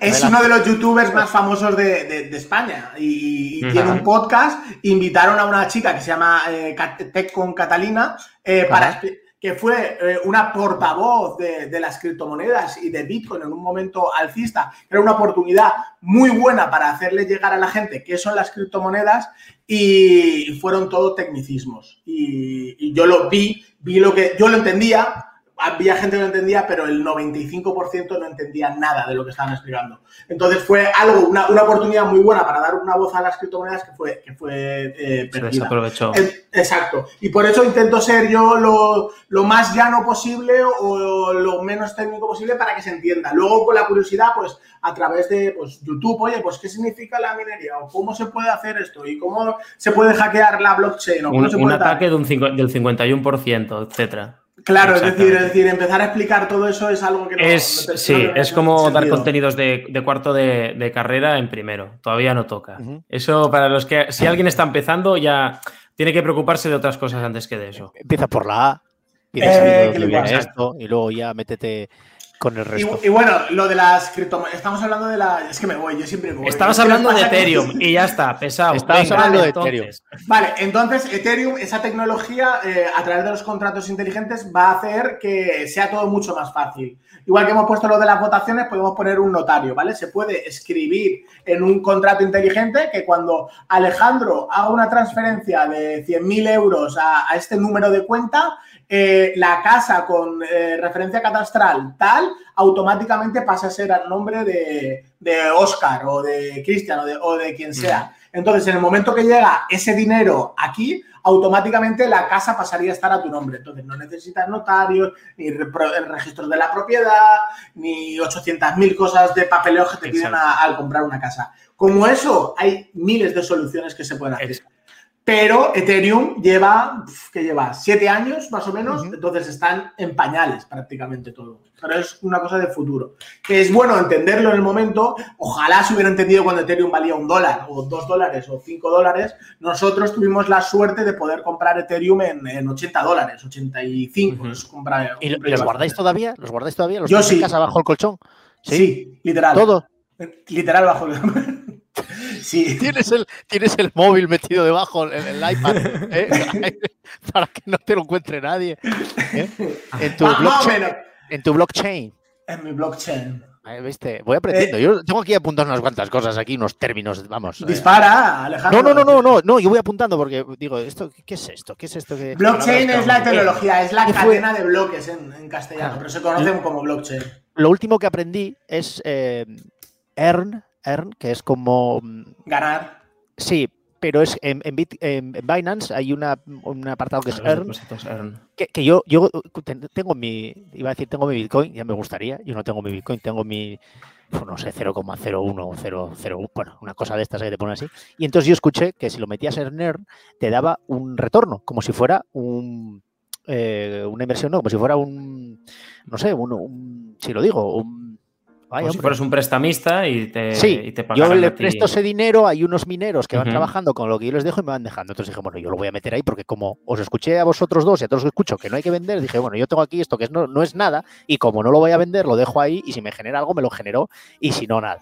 Es, uno de los youtubers más famosos de, España y, tiene un podcast. Invitaron a una chica que se llama eh, Tech con Catalina eh, para que fue eh, una portavoz de, las criptomonedas y de Bitcoin en un momento alcista. Era una oportunidad muy buena para hacerle llegar a la gente qué son las criptomonedas y fueron todo tecnicismos. Y, y yo lo vi, vi lo que yo lo entendía, había gente que lo entendía, pero el 95% no entendía nada de lo que estaban explicando. Entonces fue algo, una, una, oportunidad muy buena para dar una voz a las criptomonedas que fue, que fue eh, perdida. aprovechó. exacto. Y por eso intento ser yo lo, lo, más llano posible o lo menos técnico posible para que se entienda. Luego, con la curiosidad, pues a través de pues, YouTube, oye, pues qué significa la minería o cómo se puede hacer esto y cómo se puede hackear la blockchain. O un, un ataque de un del 51%, etcétera. Claro, es decir, es decir, empezar a explicar todo eso es algo que no, es, Sí, es como dar contenidos de, cuarto de, carrera en primero. Todavía no toca. Eso para los que. Si alguien está empezando, ya tiene que preocuparse de otras cosas antes que de eso. Empieza por la A, eh, esto, y luego ya métete con el resto. Y, bueno, lo de las criptomonedas. Estamos hablando de la. Es que me voy, yo siempre voy. Estamos hablando de Ethereum y ya está, pesado. Estamos hablando de Ethereum. Vale, entonces Ethereum, esa tecnología, eh, a través de los contratos inteligentes, va a hacer que sea todo mucho más fácil. Igual que hemos puesto lo de las votaciones, podemos poner un notario, ¿vale? Se puede escribir en un contrato inteligente que cuando Alejandro haga una transferencia de 100.000 euros a este número de cuenta, eh, la casa con eh, referencia catastral tal, automáticamente pasa a ser al nombre de, de Oscar o de Cristian o de, quien sea. Entonces, en el momento que llega ese dinero aquí, automáticamente la casa pasaría a estar a tu nombre. Entonces, no necesitas notarios, ni registros de la propiedad, ni 800.000 cosas de papeleo que te piden al comprar una casa. Como eso, hay miles de soluciones que se pueden hacer. Pero Ethereum lleva, que lleva siete años más o menos, entonces están en pañales prácticamente todo. Pero es una cosa de futuro. Que es bueno entenderlo en el momento. Ojalá se hubiera entendido cuando Ethereum valía un dólar, o dos dólares, o cinco dólares. Nosotros tuvimos la suerte de poder comprar Ethereum en, 80 dólares, 85. ¿Y, los guardáis todavía? ¿Los guardáis todavía? ¿Los Yo sí. casa bajo el colchón? Sí, literal. ¿Todo? Literal bajo el colchón. [laughs] Sí. Tienes el, tienes el móvil metido debajo, el iPad, ¿eh? [laughs] para que no te lo encuentre nadie. ¿eh? En, tu blockchain, en tu blockchain. En mi blockchain. ¿Viste? Voy aprendiendo. Eh, yo tengo aquí apuntando unas cuantas cosas, aquí unos términos, vamos. Dispara, Alejandro. No, no, no, no, no, yo voy apuntando porque digo, esto, ¿qué es esto? ¿Qué es esto que blockchain es la tecnología, es la cadena de bloques en, castellano, pero se conocen como blockchain. Lo último que aprendí es ERN, earn, que es como... Mm, Ganar. Sí, pero es en, en, Binance hay una, un apartado que es earn, Que, yo, yo tengo mi, iba a decir, tengo mi Bitcoin, ya me gustaría, yo no tengo mi Bitcoin, tengo mi, pues no sé, 0,01 0,01, bueno, una cosa de estas que te pone así. Y entonces yo escuché que si lo metías en earn, te daba un retorno, como si fuera un, eh, una inversión, no, como si fuera un, no sé, un si lo digo, un como si fueras un prestamista y te, sí, te Yo le presto ese dinero, hay unos mineros que van trabajando con lo que yo les dejo y me van dejando. Entonces dije, bueno, yo lo voy a meter ahí porque como os escuché a vosotros dos y a todos os escucho que no hay que vender, dije, bueno, yo tengo aquí esto que no, no es nada y como no lo voy a vender, lo dejo ahí y si me genera algo, me lo generó y si no, nada.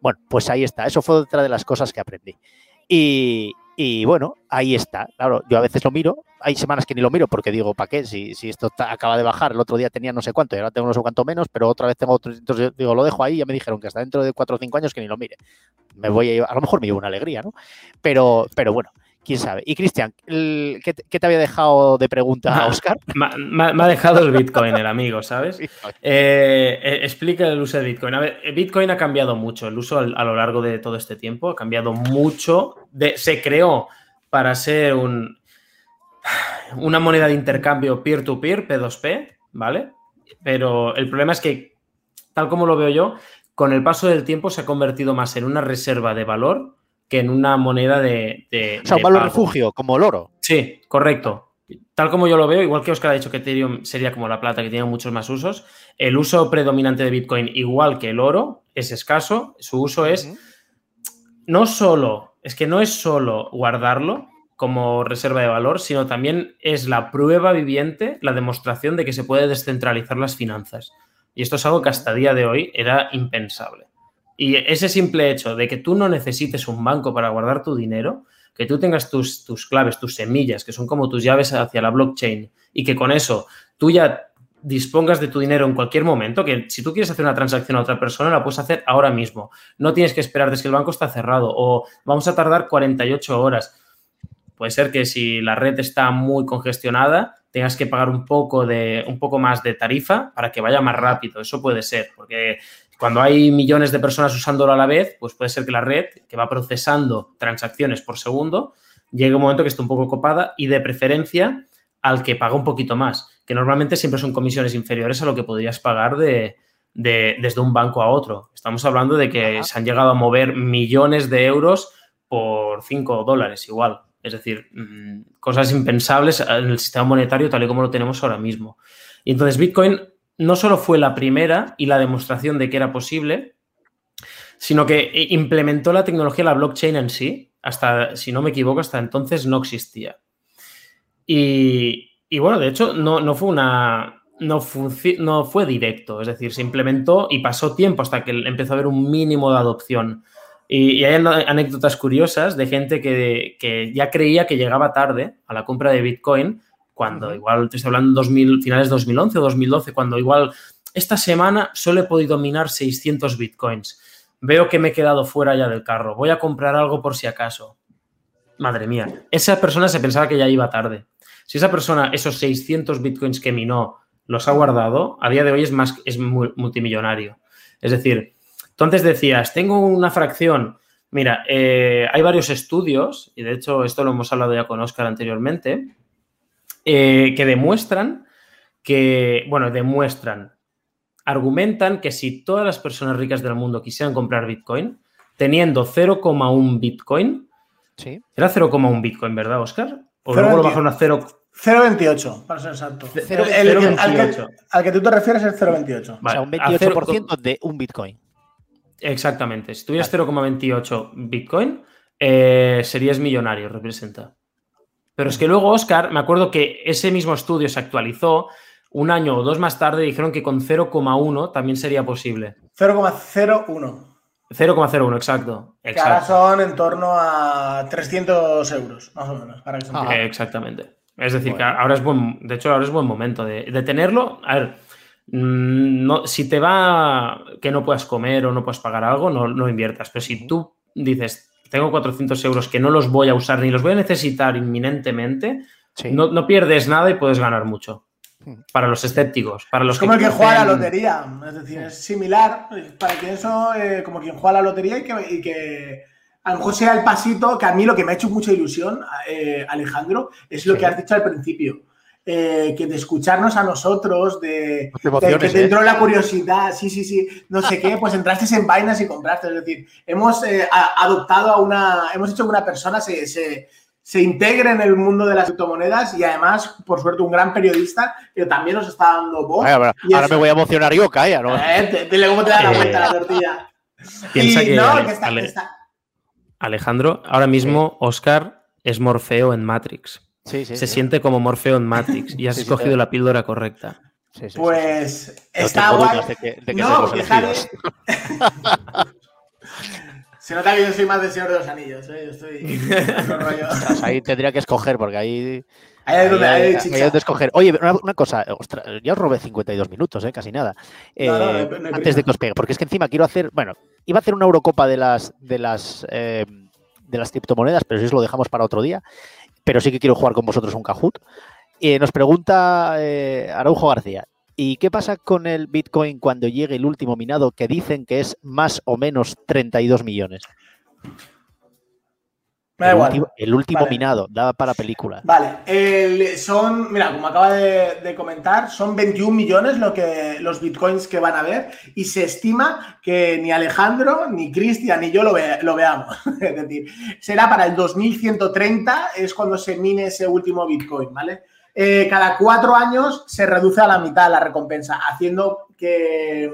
Bueno, pues ahí está. Eso fue otra de las cosas que aprendí. Y, y bueno, ahí está. Claro, yo a veces lo miro. Hay semanas que ni lo miro porque digo, ¿para qué? Si, si esto acaba de bajar, el otro día tenía no sé cuánto y ahora tengo no sé cuánto menos, pero otra vez tengo otro. Entonces digo, lo dejo ahí. Ya me dijeron que hasta dentro de cuatro o cinco años que ni lo mire. Me voy a, a lo mejor me llevo una alegría, ¿no? Pero, pero bueno, quién sabe. Y Cristian, ¿qué, te había dejado de pregunta Oscar? Me, ha dejado el Bitcoin, el amigo, ¿sabes? [laughs] Eh, eh, explica el uso de Bitcoin. A ver, Bitcoin ha cambiado mucho, el uso a lo largo de todo este tiempo ha cambiado mucho. se creó para ser un, una moneda de intercambio peer-to-peer, P2P, ¿vale? Pero el problema es que, tal como lo veo yo, con el paso del tiempo se ha convertido más en una reserva de valor que en una moneda de. o sea, un valor refugio, como el oro. Sí, correcto. Tal como yo lo veo, igual que Oscar ha dicho que Ethereum sería como la plata, que tiene muchos más usos, el uso predominante de Bitcoin, igual que el oro, es escaso. Su uso es no solo, es que no es solo guardarlo como reserva de valor, sino también es la prueba viviente, la demostración de que se puede descentralizar las finanzas. Y esto es algo que hasta día de hoy era impensable. Y ese simple hecho de que tú no necesites un banco para guardar tu dinero, que tú tengas tus, tus claves, tus semillas, que son como tus llaves hacia la blockchain, y que con eso tú ya dispongas de tu dinero en cualquier momento, que si tú quieres hacer una transacción a otra persona, la puedes hacer ahora mismo. No tienes que esperar desde que el banco está cerrado o vamos a tardar 48 horas. Puede ser que si la red está muy congestionada, tengas que pagar un poco, de, un poco más de tarifa para que vaya más rápido. Eso puede ser, porque cuando hay millones de personas usándolo a la vez, pues puede ser que la red, que va procesando transacciones por segundo, llegue un momento que esté un poco copada y de preferencia al que paga un poquito más, que normalmente siempre son comisiones inferiores a lo que podrías pagar de, desde un banco a otro. Estamos hablando de que se han llegado a mover millones de euros por 5 dólares igual. Es decir, mm, cosas impensables en el sistema monetario tal y como lo tenemos ahora mismo. Y entonces Bitcoin no solo fue la primera y la demostración de que era posible, sino que implementó la tecnología, la blockchain en sí, hasta, si no me equivoco, hasta entonces no existía. Y, bueno, de hecho, no, fue una. No, no, fue directo, es decir, se implementó y pasó tiempo hasta que empezó a haber un mínimo de adopción. Y, hay anécdotas curiosas de gente que, que, ya creía que llegaba tarde a la compra de Bitcoin cuando igual te estoy hablando 2000, finales de 2011 o 2012, cuando igual esta semana solo he podido minar 600 bitcoins. Veo que me he quedado fuera ya del carro. Voy a comprar algo por si acaso. Madre mía, esa persona se pensaba que ya iba tarde. Si esa persona, esos 600 bitcoins que minó, los ha guardado, a día de hoy es más es multimillonario. Es decir, tú antes decías, tengo una fracción. Mira, eh, hay varios estudios, y de hecho esto lo hemos hablado ya con Oscar anteriormente, eh, que demuestran que, bueno, demuestran, argumentan que si todas las personas ricas del mundo quisieran comprar Bitcoin, teniendo 0,1 Bitcoin, ¿Sí? era 0,1 Bitcoin, ¿verdad, Oscar? O luego lo bajaron a 0. 0,28, para ser exacto. al, que, tú te refieres es 0,28. o sea, un 28% de un Bitcoin. Exactamente. Si tuvieras 0,28 Bitcoin, eh, serías millonario, representa. Pero es que luego, Oscar, me acuerdo que ese mismo estudio se actualizó un año o dos más tarde, dijeron que con 0,1 también sería posible. 0,01. 0,01, exacto. Que ahora son en torno a 300 euros, más o menos. Para que exactamente. Es decir, que ahora es buen, de hecho, ahora es buen momento de, tenerlo. A ver, mm, no, si te va que no puedas comer o no puedas pagar algo, no, no inviertas. Pero si tú dices, tengo 400 euros que no los voy a usar ni los voy a necesitar inminentemente, no, pierdes nada y puedes ganar mucho. Hmm. Para los escépticos, para los es como el que juega a la lotería, es decir, es similar, para que eso, eh, como quien juega a la lotería y que, a lo mejor sea el pasito, que a mí lo que me ha hecho mucha ilusión, eh, Alejandro, es lo que has dicho al principio eh, que de escucharnos a nosotros, de, que te entró la curiosidad, sí, sí, sí, no sé qué, pues entraste en vainas y compraste. Es decir, hemos eh, adoptado a una, hemos hecho que una persona se, se, integre en el mundo de las criptomonedas y además, por suerte, un gran periodista que también nos está dando voz. ahora, me voy a emocionar yo, calla, ¿no? Eh, dile cómo te da la vuelta la tortilla. [laughs] Piensa que, Alejandro, ahora mismo Oscar es Morfeo en Matrix se siente como Morfeo en Matrix y [laughs] has escogido la píldora correcta. pues está guay. no, [laughs] Se nota que yo soy más de Señor de los Anillos, ¿eh? Yo estoy. [laughs] ahí tendría que escoger, porque ahí. Ahí hay donde hay, escoger. Oye, una, cosa, ostras, ya os robé 52 minutos, ¿eh? casi nada. Eh, antes de que os pegue, porque es que encima quiero hacer. Bueno, iba a hacer una Eurocopa de las. De las eh, de las criptomonedas, pero si eso lo dejamos para otro día. Pero sí que quiero jugar con vosotros un Kahoot. Y nos pregunta eh, Araujo García, ¿y qué pasa con el Bitcoin cuando llegue el último minado que dicen que es más o menos 32 millones? El, igual. último, el último Vale. minado, da para película. Vale, el- son, mira, como acaba de, de comentar, son 21 millones lo que, los bitcoins que van a ver y se estima que ni Alejandro, ni Cristian, ni yo lo, ve- lo veamos. [laughs] es decir, será para el 2130, es cuando se mine ese último bitcoin, ¿vale? Eh, cada cuatro años se reduce a la mitad la recompensa, haciendo que...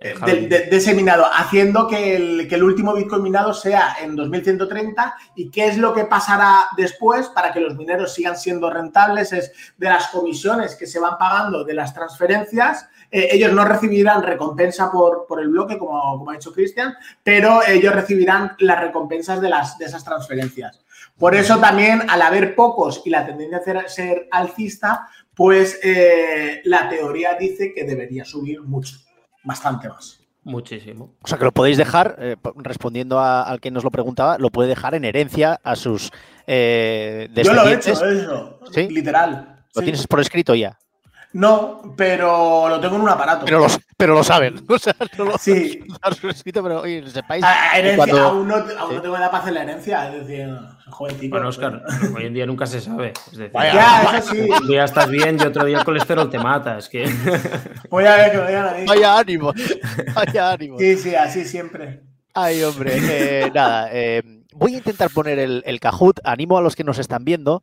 de, de- de ese minado, haciendo que el, que el último Bitcoin minado sea en 2130 y qué es lo que pasará después para que los mineros sigan siendo rentables es de las comisiones que se van pagando de las transferencias. eh, ellos no recibirán recompensa por, por el bloque, como, como ha dicho Cristian, pero ellos recibirán las recompensas de, las, de esas transferencias. Por eso también, al haber pocos y la tendencia a ser, ser alcista, pues eh, la teoría dice que debería subir mucho, bastante más. Muchísimo. O sea que lo podéis dejar, eh, respondiendo a- al que nos lo preguntaba, lo puede dejar en herencia a sus eh, Yo lo he hecho, eso, ¿Sí? literal. Lo sí. tienes por escrito ya. No, pero lo tengo en un aparato. Pero lo, pero lo saben. [laughs] O sea, no lo Sí. lo has escrito, pero oye, sepáis. A- herencia, cuando- aún, no, aún Sí. no tengo edad para hacer la herencia, es decir, jovencito. Bueno, Oscar, [laughs] hoy en día nunca se sabe. Es decir, Vaya. Ya, eso sí. un día estás bien y otro día el colesterol te mata. Es que. [laughs] Voy a ver que me vayan a Vaya ánimo. Vaya ánimo. Sí, sí, así siempre. Ay, hombre. eh, nada. eh, voy a intentar poner el, el Kahoot. Animo a los que nos están viendo.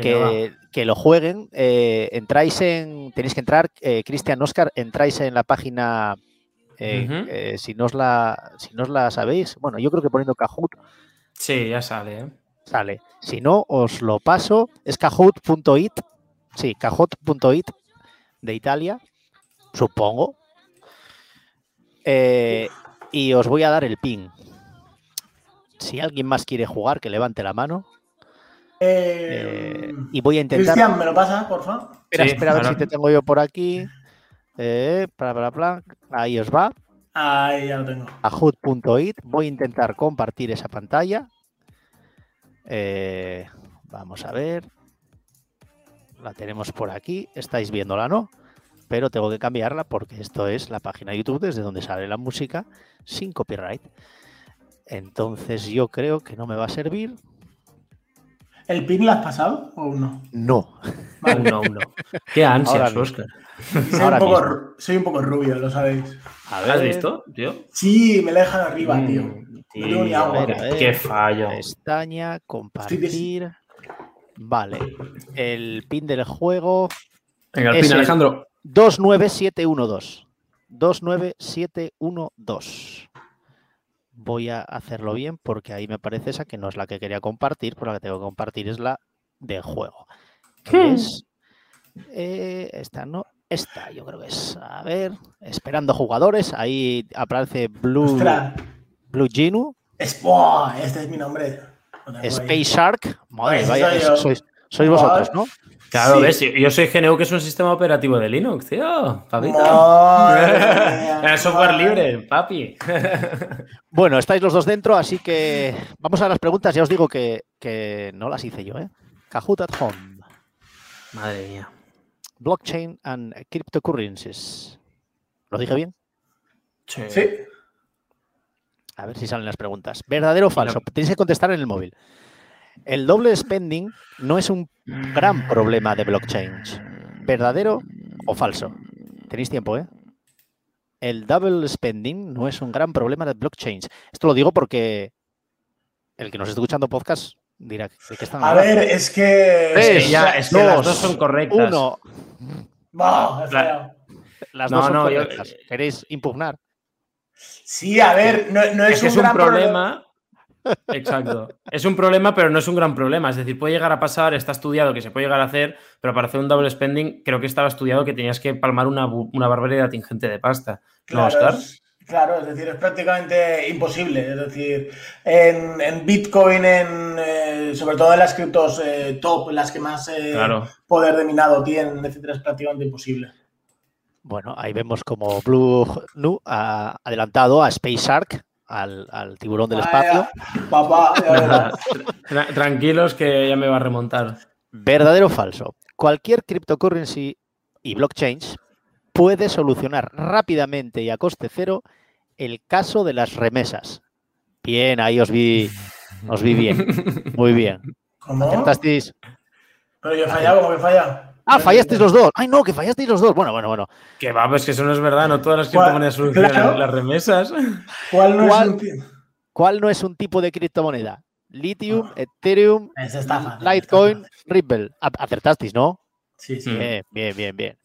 Que, que lo jueguen. eh, entráis en. Tenéis que entrar, eh, Cristian Oscar, entráis en la página. eh, eh, si, no os la, si no os la sabéis, bueno, yo creo que poniendo Kahoot Sí, ya sale. ¿eh? sale. Si no, os lo paso. Es kahoot.it. Sí, kahoot.it de Italia, supongo. Eh, y os voy a dar el pin. Si alguien más quiere jugar, que levante la mano. Eh, Eh, y voy a intentar. Cristian, ¿me lo pasa, por favor? Espera, Sí, espera a ver si te tengo yo por aquí. Eh, bla, bla, bla. Ahí os va. Ahí ya lo tengo. Kahoot.it. Voy a intentar compartir esa pantalla. Eh, vamos a ver. La tenemos por aquí. Estáis viéndola, ¿no? Pero tengo que cambiarla porque esto es la página de YouTube desde donde sale la música sin copyright. Entonces yo creo que no me va a servir. ¿El pin lo has pasado o no? No. Aún no, aún no. Qué ansias. Oscar. Soy un, poco, mismo. ru- soy un poco rubio, lo sabéis. A ¿Lo has visto, tío? Sí, me la dejan arriba, tío. Mm, No tengo ni tío, agua. Ver. Qué fallo. Pestaña, compartir. Vale. El pin del juego Venga, el- Alejandro. 29712. 29712. Voy a hacerlo bien porque ahí me parece esa que no es la que quería compartir, pero la que tengo que compartir es la del juego. que Hmm. es, eh, esta no, esta yo creo que es. A ver, esperando jugadores. Ahí aparece Blue, Ostras. Blue Genu, Es, este es mi nombre. Tengo ahí. Space Shark. Madre, vaya, soy sois, vosotros, ¿no? Claro, Sí. ves, yo- yo soy GNU, que es un sistema operativo de Linux, tío. Mía, [laughs] software madre. libre, papi. [laughs] Bueno, estáis los dos dentro, así que vamos a las preguntas. Ya os digo que, que no las hice yo, ¿eh? Kahoot at Home. Madre mía. Blockchain and Cryptocurrencies. ¿Lo dije bien? Sí. Sí. A ver si salen las preguntas. ¿Verdadero o falso? Tenéis que contestar en el móvil. El doble spending no es un gran problema de blockchain. ¿Verdadero o falso? Tenéis tiempo, ¿eh? El double spending no es un gran problema de blockchain. Esto lo digo porque el que nos esté escuchando podcast dirá ¿de qué están A hablando? ver, es que. Tres, Es que ya, es que las dos, dos son correctas. Uno. He La-. Las No, dos son no, yo- correctas. ¿Queréis impugnar? Sí, a ver, no, no es, Es que es un un gran problema. Exacto. Es un problema, pero no es un gran problema. Es decir, puede llegar a pasar, está estudiado que se puede llegar a hacer, pero para hacer un double spending, creo que estaba estudiado que tenías que palmar una, una barbaridad ingente de pasta. ¿No, Claro, Oscar? es, claro, es decir, es prácticamente imposible. Es decir, en, en Bitcoin, en, eh, sobre todo en las criptos eh, top, las que más eh, Claro. poder de minado tienen, etcétera, es prácticamente imposible. Bueno, ahí vemos como Blue Nu ha adelantado a Space Shark al, al tiburón del espacio. [laughs] Papá, ya verás. [laughs] Tra- tranquilos que ya me va a remontar. ¿Verdadero o falso? Cualquier cryptocurrency y blockchains puede solucionar rápidamente y a coste cero el caso de las remesas. Bien, ahí os vi, os vi bien. [laughs] Muy bien. ¿Cómo? Acertasteis. Pero yo he fallado, ¿cómo he fallado? Ah, fallasteis los dos. Ay, no, que fallasteis los dos. Bueno, bueno, bueno. Que va, pues que eso no es verdad, no todas las criptomonedas solucionan Claro. las remesas. ¿Cuál no ¿Cuál? es un tío? ¿Cuál no es un tipo de criptomoneda? Lithium, Ethereum, está fácil, Litecoin. Ripple. Acertasteis, ¿no? Sí, sí. Mm. Bien, bien, bien, bien.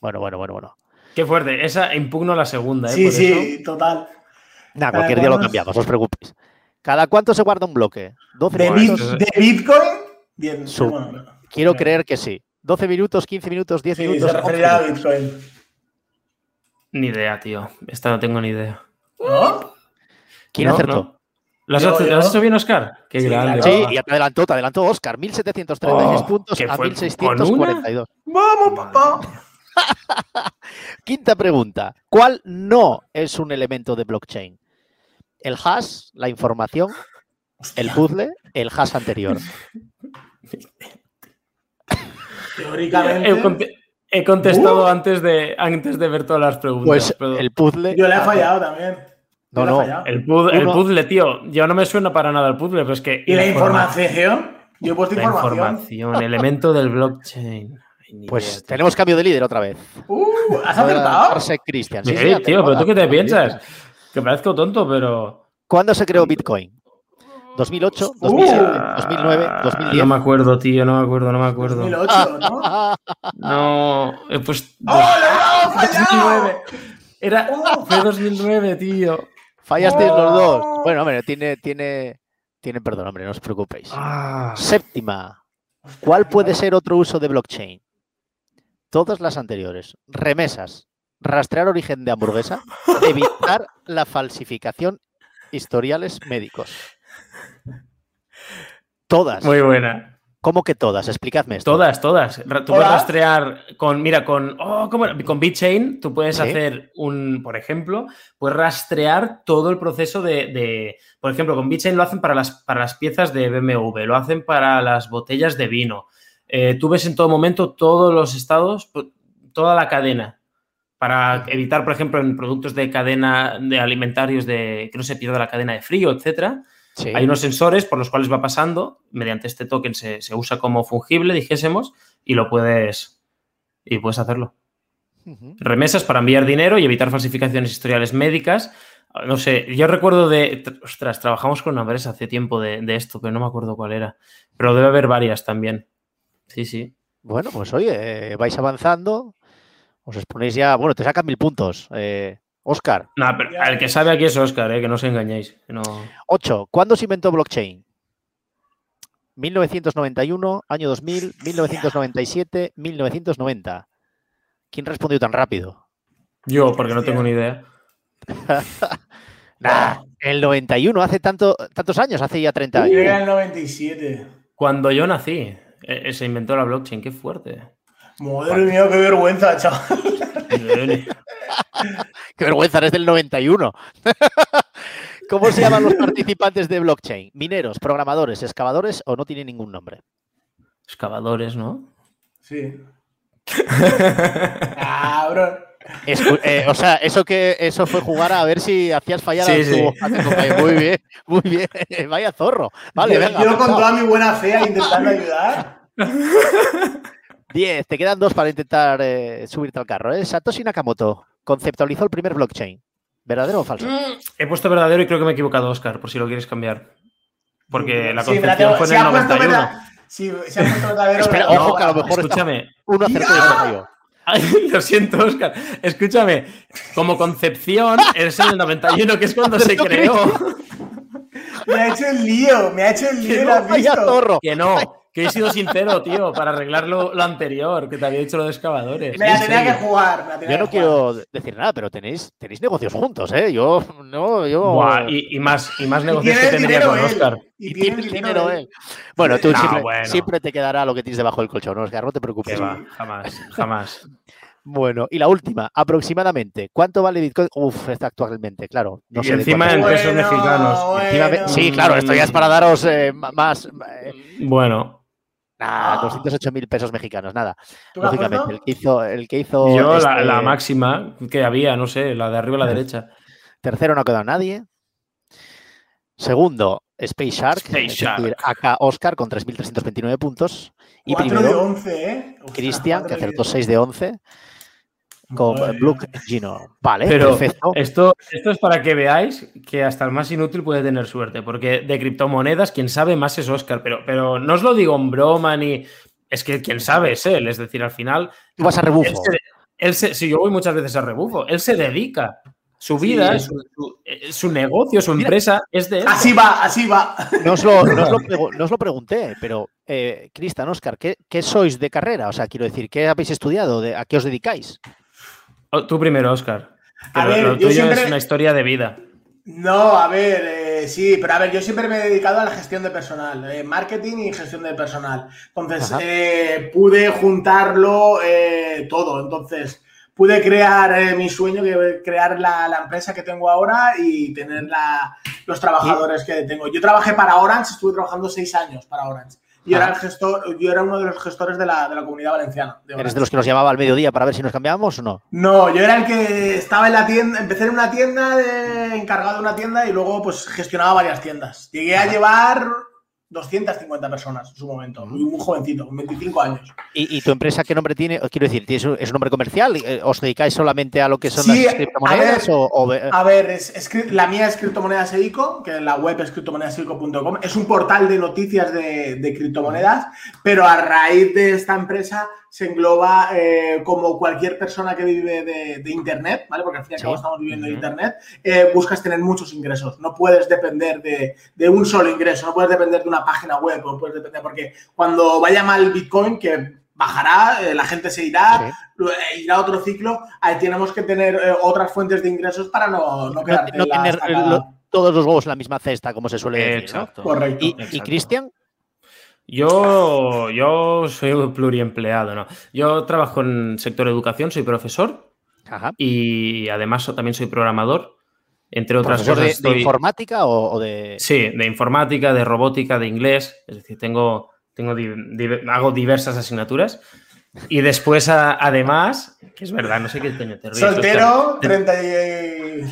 Bueno, bueno, bueno, bueno. Qué fuerte, esa impugno la segunda, ¿eh? Sí, Por eso- sí, total. Nada, cualquier día lo cambiamos, no os preocupéis. ¿Cada cuánto se guarda un bloque? 12 ¿De, bit- de Bitcoin? Bien. Su- bueno, Quiero creer que sí. 12 minutos, 15 minutos, 10 Sí, minutos. se 11 referirá a. Bitcoin. Ni idea, tío. Esta no tengo ni idea. ¿No? ¿Quién No, acertó? no. ¿Lo has, Yo, hecho, yo. ¿lo has hecho bien, Oscar? Qué Sí, grande. Sí, y te adelantó, te adelantó Oscar. 1736 Oh, puntos ¿qué a fue? 1642. Vamos, papá. [laughs] Quinta pregunta. ¿Cuál no es un elemento de blockchain? ¿El hash, la información, el puzzle, el hash anterior? [laughs] Teóricamente. He, conte- he contestado antes, de, antes de ver todas las preguntas. Pues pero- el puzzle. Yo le he fallado también. No, no. fallado. El, puz- el Uno- puzzle, tío. Yo no me suena para nada el puzzle, pero es que. ¿Y la informa- información? Yo he puesto La información. información, elemento del blockchain. Pues tenemos cambio de líder otra vez. Uh, ¿Has acertado? Parsec Christian. Sí, Sí, sí, tío, pero tú qué te piensas? Que parezco tonto, pero. ¿Cuándo se creó Bitcoin? ¿2008, 2007, Uh, 2009, Ah, 2010? No me acuerdo, tío, no me acuerdo, no me acuerdo. 2008, ¿no? [laughs] No, he puesto. ¡Oh, le he dado, fallado! 2009. Era, fue 2009, tío. Fallasteis los dos. Oh. Bueno, hombre, tiene, tiene, tiene perdón, hombre, no os preocupéis. Ah, Séptima. ¿Cuál puede ser otro uso de blockchain? Todas las anteriores. Remesas. Rastrear origen de hamburguesa. Evitar la falsificación. Historiales médicos. Todas. muy buena. ¿Cómo que todas? Explicadme esto. Todas, todas. Tú puedes rastrear con, mira, con, oh, ¿cómo era? con BitChain, tú puedes Sí. hacer un, por ejemplo, puedes rastrear todo el proceso de, de- por ejemplo, con BitChain lo hacen para las, para las piezas de BMW, lo hacen para las botellas de vino. Eh, tú ves en todo momento todos los estados, toda la cadena, para evitar, por ejemplo, en productos de cadena de alimentarios de que no se pierda la cadena de frío, etcétera. Sí. Hay unos sensores por los cuales va pasando, mediante este token se, se usa como fungible, dijésemos, y lo puedes y puedes hacerlo. Remesas para enviar dinero y evitar falsificaciones historiales médicas. No sé, yo recuerdo de. tr- Ostras, trabajamos con una empresa hace tiempo de, de esto, pero no me acuerdo cuál era. Pero debe haber varias también. Sí, sí. Bueno, pues oye, eh, vais avanzando. Os exponéis ya. Bueno, te sacan mil puntos. Eh, Oscar, No, pero el que sabe aquí es Oscar, eh, que no os engañéis. No... 8. ¿Cuándo se inventó blockchain? 1991, año 2000, 1997, 1990. ¿Quién respondió tan rápido? Yo, porque no tengo ni idea. [laughs] Nah, el 91, hace tanto, tantos años, hace ya 30 años. Llega el 97. Cuando yo nací, eh, eh, se inventó la blockchain. Qué fuerte. Madre mía, qué vergüenza, chaval. [laughs] Qué vergüenza, eres del 91. [laughs] ¿Cómo se llaman los participantes de blockchain? ¿Mineros, programadores, excavadores o no tiene ningún nombre? Excavadores, ¿no? Sí. [laughs] Cabrón. Escu- eh, o sea, eso que eso fue jugar a ver si hacías fallar Sí, a, tu, sí. a tu compañero. Muy bien, muy bien. Vaya zorro. Vale, yo, venga. yo con toda mi buena fe ahí intentando ayudar. 10. Te quedan dos para intentar eh, subirte al carro. ¿eh? Satoshi Nakamoto conceptualizó el primer blockchain. ¿Verdadero o falso? He puesto verdadero y creo que me he equivocado, Oscar, por si lo quieres cambiar. Porque la Sí, la concepción tengo- fue en el ha puesto 91. verdad- Sí, se ha puesto verdadero. Espera, ojo, que a lo mejor está- Escúchame. Uno acertó y otro [laughs] lo siento, Oscar. Escúchame. Como concepción, es en el 91, que es cuando se creó. [laughs] Me ha hecho el lío, me ha hecho el lío. Que ¿lo no, vaya visto? zorro. Que no, que he sido sincero, tío, para arreglar lo, lo anterior, que te había dicho lo de excavadores. Me la En tenía que jugar. me la tenía Yo no que jugar. quiero decir nada, pero tenéis, tenéis negocios juntos, ¿eh? Yo, no, yo. Buah, y, y más, y más negocios que tendría con él. Oscar. Y Y tiene tiene el el dinero él. él. Bueno, tú No, siempre, bueno. siempre te quedará lo que tienes debajo del colchón, Oscar, no te preocupes. Va, jamás, jamás. Bueno, y la última, aproximadamente, ¿cuánto vale Bitcoin? Uf, está actualmente, claro. No y sé encima en pesos mexicanos. Encima, sí, claro, esto ya es para daros eh, más. Eh, bueno. Nada, 208 mil pesos mexicanos, nada. Lógicamente, el que hizo. El que hizo Yo, la, este máxima que había, no sé, la de arriba a la derecha. Tercero, no ha quedado nadie. Segundo, Space Shark, Decir, acá Oscar con 3.329 puntos. Y primero, de 11, ¿eh? Cristian, que acertó 6 de 11 con Blue Gino. Vale, Pero Esto, esto es para que veáis que hasta el más inútil puede tener suerte, porque de criptomonedas quien sabe más es Oscar, pero, pero no os lo digo en broma ni... Es que quien sabe es él, es decir, al final... Tú vas a rebufo. Él si yo voy muchas veces a rebufo, él se dedica su vida, eh, su, negocio, su empresa es de él. Así va, así va. No os lo, [laughs] lo, pregunté, pero eh, Cristian, Oscar, ¿qué, sois de carrera? O sea, quiero decir, ¿qué habéis estudiado? ¿A qué os dedicáis? Tú primero, Oscar. A ver, lo tuyo es una historia de vida. No, a ver, eh, sí, pero a ver, yo siempre me he dedicado a la gestión de personal, eh, marketing y gestión de personal. Entonces, eh, pude juntarlo todo. Entonces, pude crear mi sueño, crear la, empresa que tengo ahora y tener los trabajadores que tengo. Yo trabajé para Orange, estuve trabajando seis años para Orange. Yo era, el gestor, yo era uno de los gestores de la, de la comunidad valenciana. ¿Eres de los que nos llamaba al mediodía para ver si nos cambiábamos o no? No, yo era el que estaba en la tienda, empecé en una tienda, de, encargado de una tienda y luego pues gestionaba varias tiendas. Llegué a llevar 250 personas en su momento, muy, muy jovencito, con 25 años. ¿Y, tu empresa qué nombre tiene? Quiero decir, ¿es un, nombre comercial? Eh, ¿Os dedicáis solamente a lo que son las criptomonedas? A ver, es, la mía es Criptomonedas Eico, que la web es criptomonedaseico.com. Es un portal de noticias de, de criptomonedas, pero a raíz de esta empresa se engloba eh, como cualquier persona que vive de, Internet, ¿vale? Porque al fin y al cabo estamos viviendo de Internet, eh, buscas tener muchos ingresos. No puedes depender de, un solo ingreso, no puedes depender de una página web, no puedes depender, porque cuando vaya mal Bitcoin, que bajará, eh, la gente se irá, irá otro ciclo, ahí tenemos que tener otras fuentes de ingresos para no, no quedarte no, tener todos los huevos en la misma cesta, como se suele decir. Exacto. Correcto. ¿Y, Cristian? Yo, yo soy pluriempleado, ¿no? Yo trabajo en sector educación, soy profesor y además también soy programador. Entre otras cosas. De, informática o, de.? Sí, de informática, de robótica, de inglés. Es decir, tengo, tengo hago diversas asignaturas. Y después, además, que es verdad, no sé qué coño te ríes. Soltero, 30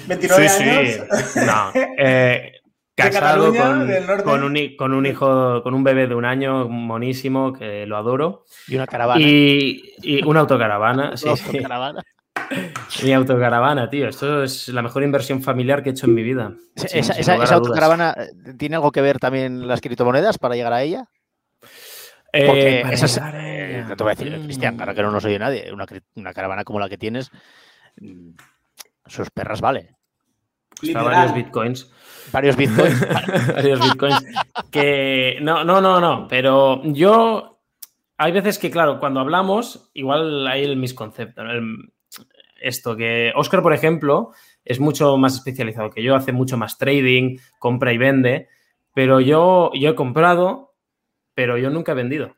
29 sí, años. Sí, no. Eh, Casado con, un, hijo, con un bebé de un año monísimo, que lo adoro. Y una caravana. Y, una autocaravana. [laughs] sí, autocaravana. [laughs] Mi autocaravana, tío. Esto es la mejor inversión familiar que he hecho en mi vida. esa, autocaravana eh, tiene algo que ver también las criptomonedas para llegar a ella? Eh, Porque eh, no te voy a decir, Cristian, claro que no nos oye nadie. Una, caravana como la que tienes, mm, sus perras vale. Está varios bitcoins. Varios bitcoins. [laughs] varios bitcoins. Que no, no, no, no. Pero yo. Hay veces que, claro, cuando hablamos, igual hay el misconcepto. esto, que Oscar, por ejemplo, es mucho más especializado que yo, hace mucho más trading, compra y vende. Pero yo, yo he comprado, pero yo nunca he vendido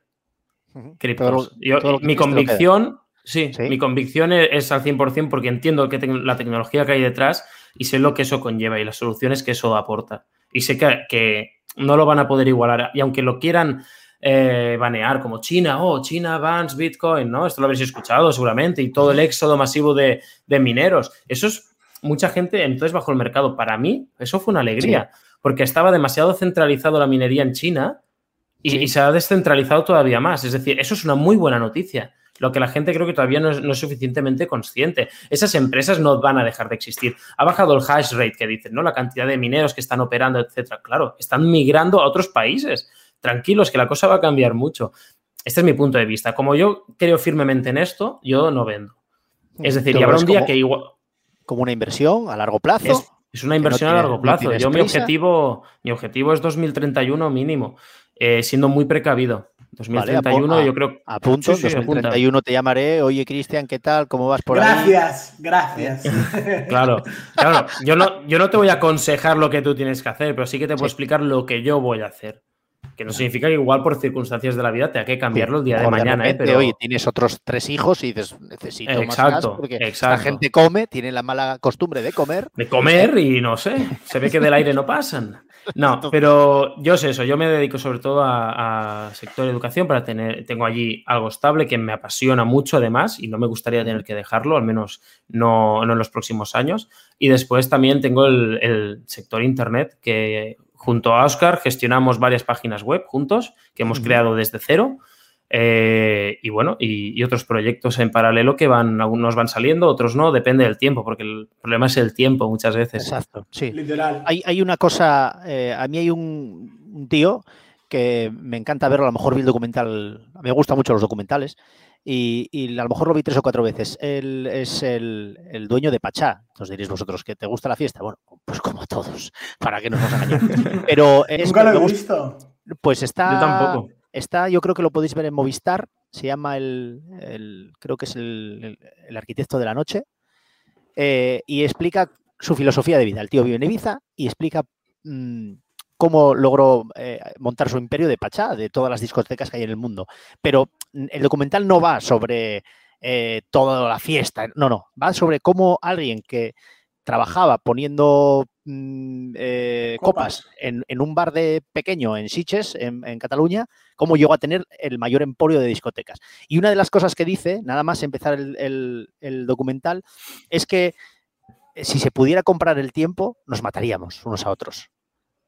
criptos. mi convicción, sí, mi convicción es, es al 100% porque entiendo que la tecnología que hay detrás y sé lo que eso conlleva y las soluciones que eso aporta. Y sé que, no lo van a poder igualar. Y aunque lo quieran eh, banear como China, oh, China bans Bitcoin, ¿no? Esto lo habréis escuchado seguramente, y todo el éxodo masivo de, mineros. Eso es mucha gente entonces bajo el mercado. Para mí, eso fue una alegría, porque estaba demasiado centralizado la minería en China y, se ha descentralizado todavía más. Es decir, eso es una muy buena noticia lo que la gente creo que todavía no es, suficientemente consciente. Esas empresas no van a dejar de existir. Ha bajado el hash rate que dicen, ¿no? La cantidad de mineros que están operando, etcétera. Claro, están migrando a otros países. Tranquilos, que la cosa va a cambiar mucho. Este es mi punto de vista. Como yo creo firmemente en esto, yo no vendo. Es decir, y habrá un día que igual. Como una inversión a largo plazo. Es, una inversión a largo plazo. yo mi objetivo, mi objetivo es 2031 mínimo, eh, siendo muy precavido. 2031 yo creo... A punto, 2031 te llamaré, oye Cristian, ¿qué tal? ¿Cómo vas por ahí? Gracias, gracias. [laughs] claro, claro, yo no, yo no te voy a aconsejar lo que tú tienes que hacer, pero sí que te puedo explicar lo que yo voy a hacer. Que no significa que igual por circunstancias de la vida tenga que cambiarlo el día de mañana. ¿eh? Pero... Oye, tienes otros tres hijos y dices, necesito exacto, más gas porque la gente come, tiene la mala costumbre de comer. De comer [laughs] y no sé, se ve que del aire no pasan. [laughs] No, pero yo sé eso, yo me dedico sobre todo a, sector educación para tener, tengo allí algo estable que me apasiona mucho además y no me gustaría tener que dejarlo, al menos no, en los próximos años. Y después también tengo el, sector internet que junto a Oscar gestionamos varias páginas web juntos que hemos creado desde cero. Eh, y bueno, y, otros proyectos en paralelo que van, algunos van saliendo, otros no, depende del tiempo, porque el problema es el tiempo muchas veces. Exacto, sí. Literal. Hay, una cosa, eh, a mí hay un, tío que me encanta verlo, a lo mejor vi el documental, me gustan mucho los documentales, y, a lo mejor lo vi tres o cuatro veces. Él es el, dueño de Pachá. Entonces diréis vosotros que te gusta la fiesta. Bueno, pues como a todos, [laughs] para que nos vamos a engañar. Pero Nunca lo he visto. Pues está. Yo tampoco. Está, yo creo que lo podéis ver en Movistar, se llama el, creo que es el, arquitecto de la noche, eh, y explica su filosofía de vida. El tío vive en Ibiza y explica mm, cómo logró eh, montar su imperio de Pachá, de todas las discotecas que hay en el mundo. Pero mm, el documental no va sobre eh, toda la fiesta, no, no, va sobre cómo alguien que trabajaba poniendo mm, eh, copas, en, un bar de pequeño en Siches, en, Cataluña, cómo llegó a tener el mayor emporio de discotecas. Y una de las cosas que dice, nada más empezar el, documental, es que eh, si se pudiera comprar el tiempo, nos mataríamos unos a otros.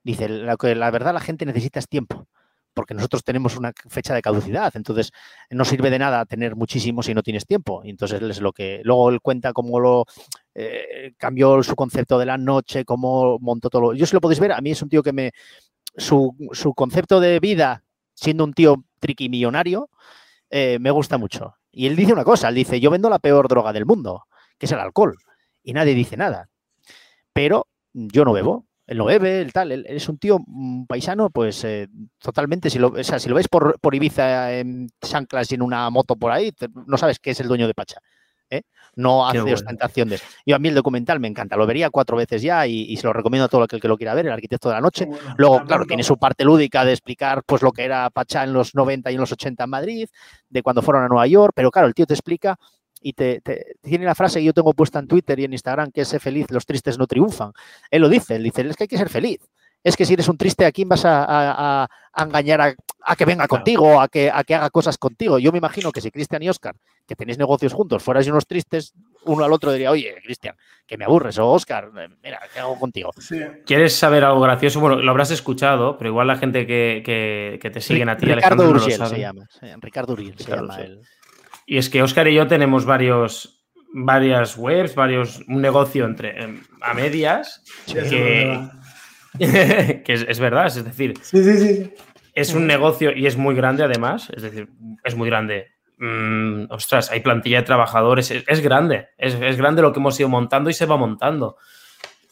Dice, la, la verdad la gente necesita es tiempo porque nosotros tenemos una fecha de caducidad, entonces no sirve de nada tener muchísimo si no tienes tiempo. Y entonces es lo que luego él cuenta cómo lo eh, cambió su concepto de la noche, cómo montó todo. Lo, yo si lo podéis ver, a mí es un tío que me su, concepto de vida siendo un tío triquimillonario eh, me gusta mucho. Y él dice una cosa, él dice, yo vendo la peor droga del mundo, que es el alcohol, y nadie dice nada. Pero yo no bebo, él no bebe, el tal, él, es un tío paisano, pues eh, totalmente, si lo, o si lo ves por, por Ibiza en chanclas y en una moto por ahí, no sabes que es el dueño de Pacha. ¿eh? No hace ostentación de eso. Yo a mí el documental me encanta, lo vería cuatro veces ya y, se lo recomiendo a todo aquel que lo quiera ver, el arquitecto de la noche. Luego, claro, tiene su parte lúdica de explicar pues lo que era Pacha en los 90 y en los 80 en Madrid, de cuando fueron a Nueva York, pero claro, el tío te explica y te, tiene la frase que yo tengo puesta en Twitter y en Instagram, que es sé feliz, los tristes no triunfan. Él lo dice, él dice, es que hay que ser feliz. Es que si eres un triste, ¿a quién vas a, engañar a, que venga contigo, a que, a que haga cosas contigo? Yo me imagino que si Cristian y Oscar, que tenéis negocios juntos, fuerais unos tristes, uno al otro diría, oye, Cristian, que me aburres, o Oscar, eh, mira, ¿qué hago contigo? ¿Quieres saber algo gracioso? Bueno, lo habrás escuchado, pero igual la gente que, te siguen a ti, Ricardo Urgel se llama. Ricardo Urgel se llama él. Y es que Oscar y yo tenemos varios, varias webs, varios, un negocio entre em, a medias que, [laughs] es, verdad, es decir, es un negocio y es muy grande además, es decir, es muy grande. Mm, ostras, hay plantilla de trabajadores, es, grande, es, grande lo que hemos ido montando y se va montando,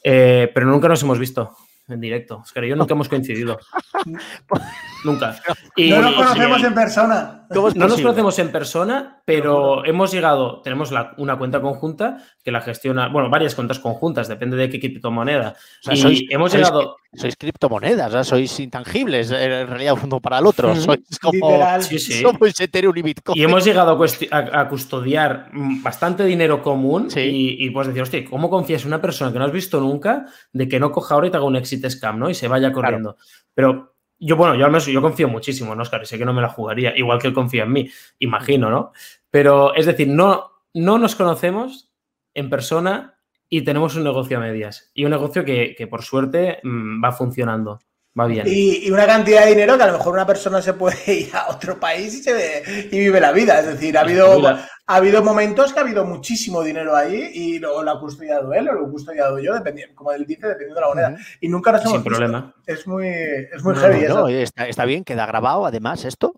eh, pero nunca nos hemos visto en directo. Oscar y yo nunca hemos coincidido. [laughs] nunca. Y, no nos conocemos en persona. No nos conocemos en persona, pero hemos llegado, tenemos una cuenta conjunta que la gestiona, bueno, varias cuentas conjuntas, depende de qué criptomoneda. y sois, hemos llegado. Sois criptomonedas, sois intangibles en realidad uno para el otro. [laughs] Sois como sí, sí. Ethereum y Bitcoin. Y hemos llegado a, custodiar bastante dinero común y, pues decir, hostia, ¿cómo confías en una persona que no has visto nunca de que no coja ahora y te haga un exit scam, ¿no? Y se vaya corriendo. Pero yo, bueno, yo al menos yo confío muchísimo en Oscar y sé que no me la jugaría, igual que él confía en mí, imagino, ¿no? Pero es decir, no, no nos conocemos en persona y tenemos un negocio a medias. Y un negocio que, por suerte mm, va funcionando. Va bien. Y, una cantidad de dinero que a lo mejor una persona se puede [laughs] ir a otro país y, se y vive la vida. Es decir, ha habido, ha habido momentos que ha habido muchísimo dinero ahí y lo, lo ha custodiado él o lo he custodiado yo, dependiendo, como él dice, dependiendo de la moneda. Y nunca nos hemos Sin problema. Es muy, es muy heavy eso. está, bien, queda grabado además esto.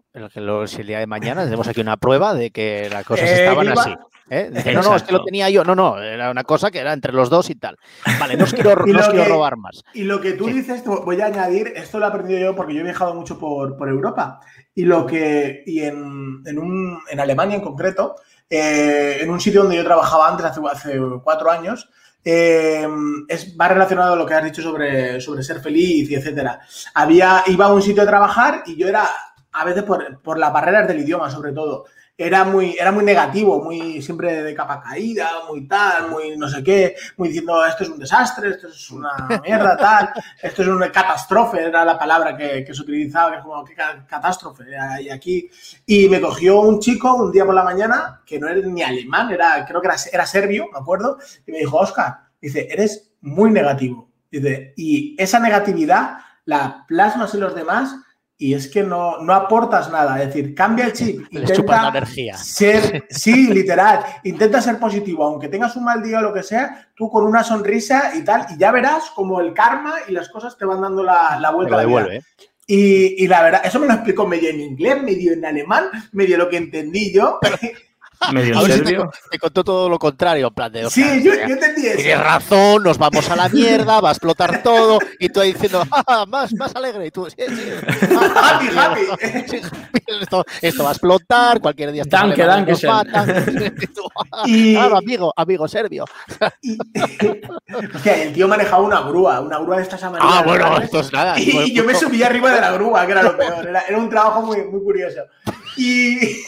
si el día de mañana tenemos aquí una prueba de que las cosas eh, estaban así. ¿Eh? [laughs] no, no, es que lo tenía yo. No, no, era una cosa que era entre los dos y tal. Vale, no os [laughs] quiero, robar más. Y lo que tú dices, voy a añadir, esto lo he aprendido yo porque yo he viajado mucho por, por Europa. Y lo que, y en, en, un, en Alemania en concreto, eh, en un sitio donde yo trabajaba antes, hace, hace cuatro años, eh, es, va relacionado a lo que has dicho sobre, sobre ser feliz y etcétera. Había, iba a un sitio a trabajar y yo era, a veces por, por las barreras del idioma sobre todo, era muy, era muy negativo, muy siempre de capa caída, muy tal, muy no sé qué, muy diciendo esto es un desastre, esto es una mierda, [laughs] tal, esto es una catástrofe, era la palabra que, que se utilizaba, que es como, ¿qué catástrofe? Y aquí, y me cogió un chico un día por la mañana, que no era ni alemán, era, creo que era, era serbio, me acuerdo, y me dijo, Oscar, dice, eres muy negativo. Dice, y esa negatividad la plasmas en los demás y es que no, no aportas nada. Es decir, cambia el chip. [laughs] Intenta la energía. Ser, [laughs] sí, literal. Intenta ser positivo. Aunque tengas un mal día o lo que sea, tú con una sonrisa y tal, y ya verás como el karma y las cosas te van dando la, la vuelta. a la Y, y, la verdad, eso me lo explicó medio en inglés, medio en alemán, medio lo que entendí yo. [laughs] medio serbio. te, contó todo lo contrario, en plan de. Sí, yo, entendí eso. Tienes razón, nos vamos a la mierda, va a explotar todo. Y tú ahí diciendo, ah, más, más alegre. Y tú, sí, sí. [laughs] happy, [laughs] happy. Esto, esto, va a explotar, cualquier día. Danke, danke, nos matan. [laughs] y... Claro, amigo, amigo serbio. Y... Hostia, el tío manejaba una grúa, una grúa de estas amarillas. Ah, bueno, esto es nada. Y, yo me subí arriba de la grúa, que era lo peor. Era, era un trabajo muy, muy curioso. Y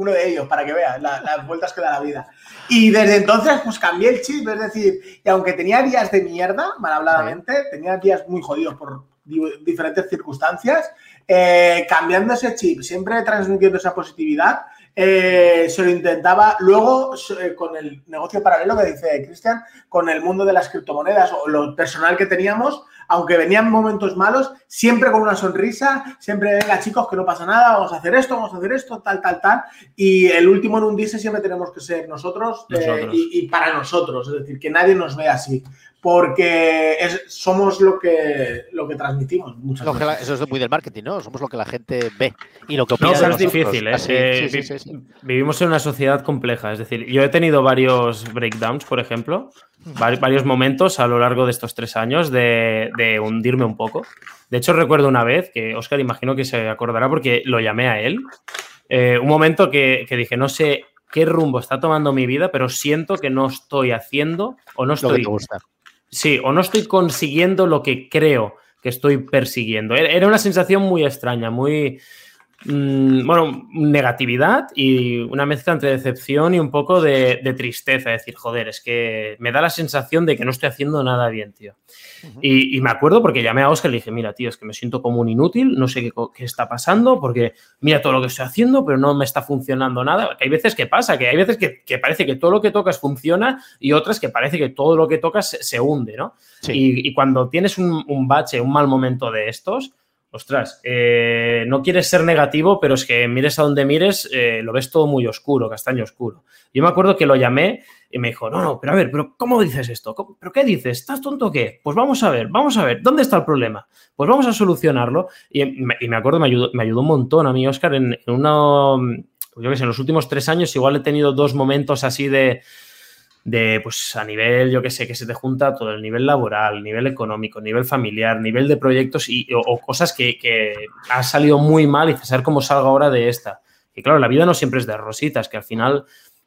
uno de ellos, para que veas las vueltas que da la vida. Y desde entonces, pues cambié el chip, es decir, y aunque tenía días de mierda, mal habladamente, tenía días muy jodidos por diferentes circunstancias, eh, cambiando ese chip, siempre transmitiendo esa positividad, eh, se lo intentaba luego eh, con el negocio paralelo que dice Cristian, con el mundo de las criptomonedas o lo personal que teníamos, aunque venían momentos malos, siempre con una sonrisa, siempre, venga chicos, que no pasa nada, vamos a hacer esto, vamos a hacer esto, tal, tal, tal. Y el último en hundirse siempre tenemos que ser nosotros, eh, y, para nosotros, es decir, que nadie nos vea así. Porque somos lo que, lo que transmitimos. Muchas eso es muy del marketing, ¿no? Somos lo que la gente ve y lo que opina. No, eso es difícil, ¿eh? eh sí, sí, sí, vivimos en una sociedad compleja. Es decir, yo he tenido varios breakdowns, por ejemplo, varios momentos a lo largo de estos tres años de, hundirme un poco. De hecho, recuerdo una vez que Oscar imagino que se acordará porque lo llamé a él. Eh, un momento que, dije, no sé qué rumbo está tomando mi vida, pero siento que no estoy haciendo o no estoy. Lo gusta. Sí, o no estoy consiguiendo lo que creo que estoy persiguiendo. Era una sensación muy extraña, muy Mm, bueno, negatividad y una mezcla entre decepción y un poco de, tristeza. Es decir, joder, es que me da la sensación de que no estoy haciendo nada bien, tío. y, me acuerdo porque llamé a Oscar y le dije, mira, tío, es que me siento como un inútil, no sé qué, está pasando, porque mira todo lo que estoy haciendo, pero no me está funcionando nada. Hay veces que pasa, que hay veces que, parece que todo lo que tocas funciona y otras que parece que todo lo que tocas se, hunde, ¿no? Y, cuando tienes un, un bache, un mal momento de estos, ostras, eh, no quieres ser negativo, pero es que mires a donde mires, eh, lo ves todo muy oscuro, castaño oscuro. Yo me acuerdo que lo llamé y me dijo, no, no, pero a ver, pero ¿cómo dices esto? ¿Pero qué dices? ¿Estás tonto o qué? Pues vamos a ver, vamos a ver, ¿dónde está el problema? Pues vamos a solucionarlo. Y me, acuerdo, me ayudó, me ayudó un montón a mí, Oscar, en, en uno, yo qué sé, en los últimos tres años igual he tenido dos momentos así de de, pues a nivel, yo que sé, que se te junta todo el nivel laboral, nivel económico, nivel familiar, nivel de proyectos y, o, cosas que, que han salido muy mal y saber cómo salga ahora de esta. Y claro, la vida no siempre es de rositas, que al final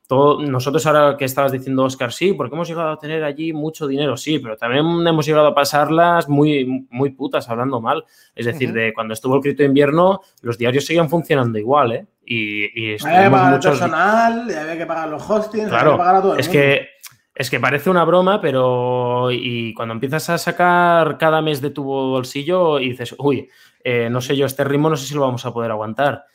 todo, nosotros ahora que estabas diciendo, Oscar, sí, porque hemos llegado a tener allí mucho dinero, sí, pero también hemos llegado a pasarlas muy, muy putas, hablando mal. Es decir, de cuando estuvo el cripto invierno, los diarios seguían funcionando igual, ¿eh? Y, y había que pagar muchos... personal, había que pagar los hostings, claro, había que pagar a todo el es que es que parece una broma, pero y cuando empiezas a sacar cada mes de tu bolsillo y dices, uy, eh, no sé yo, este ritmo no sé si lo vamos a poder aguantar.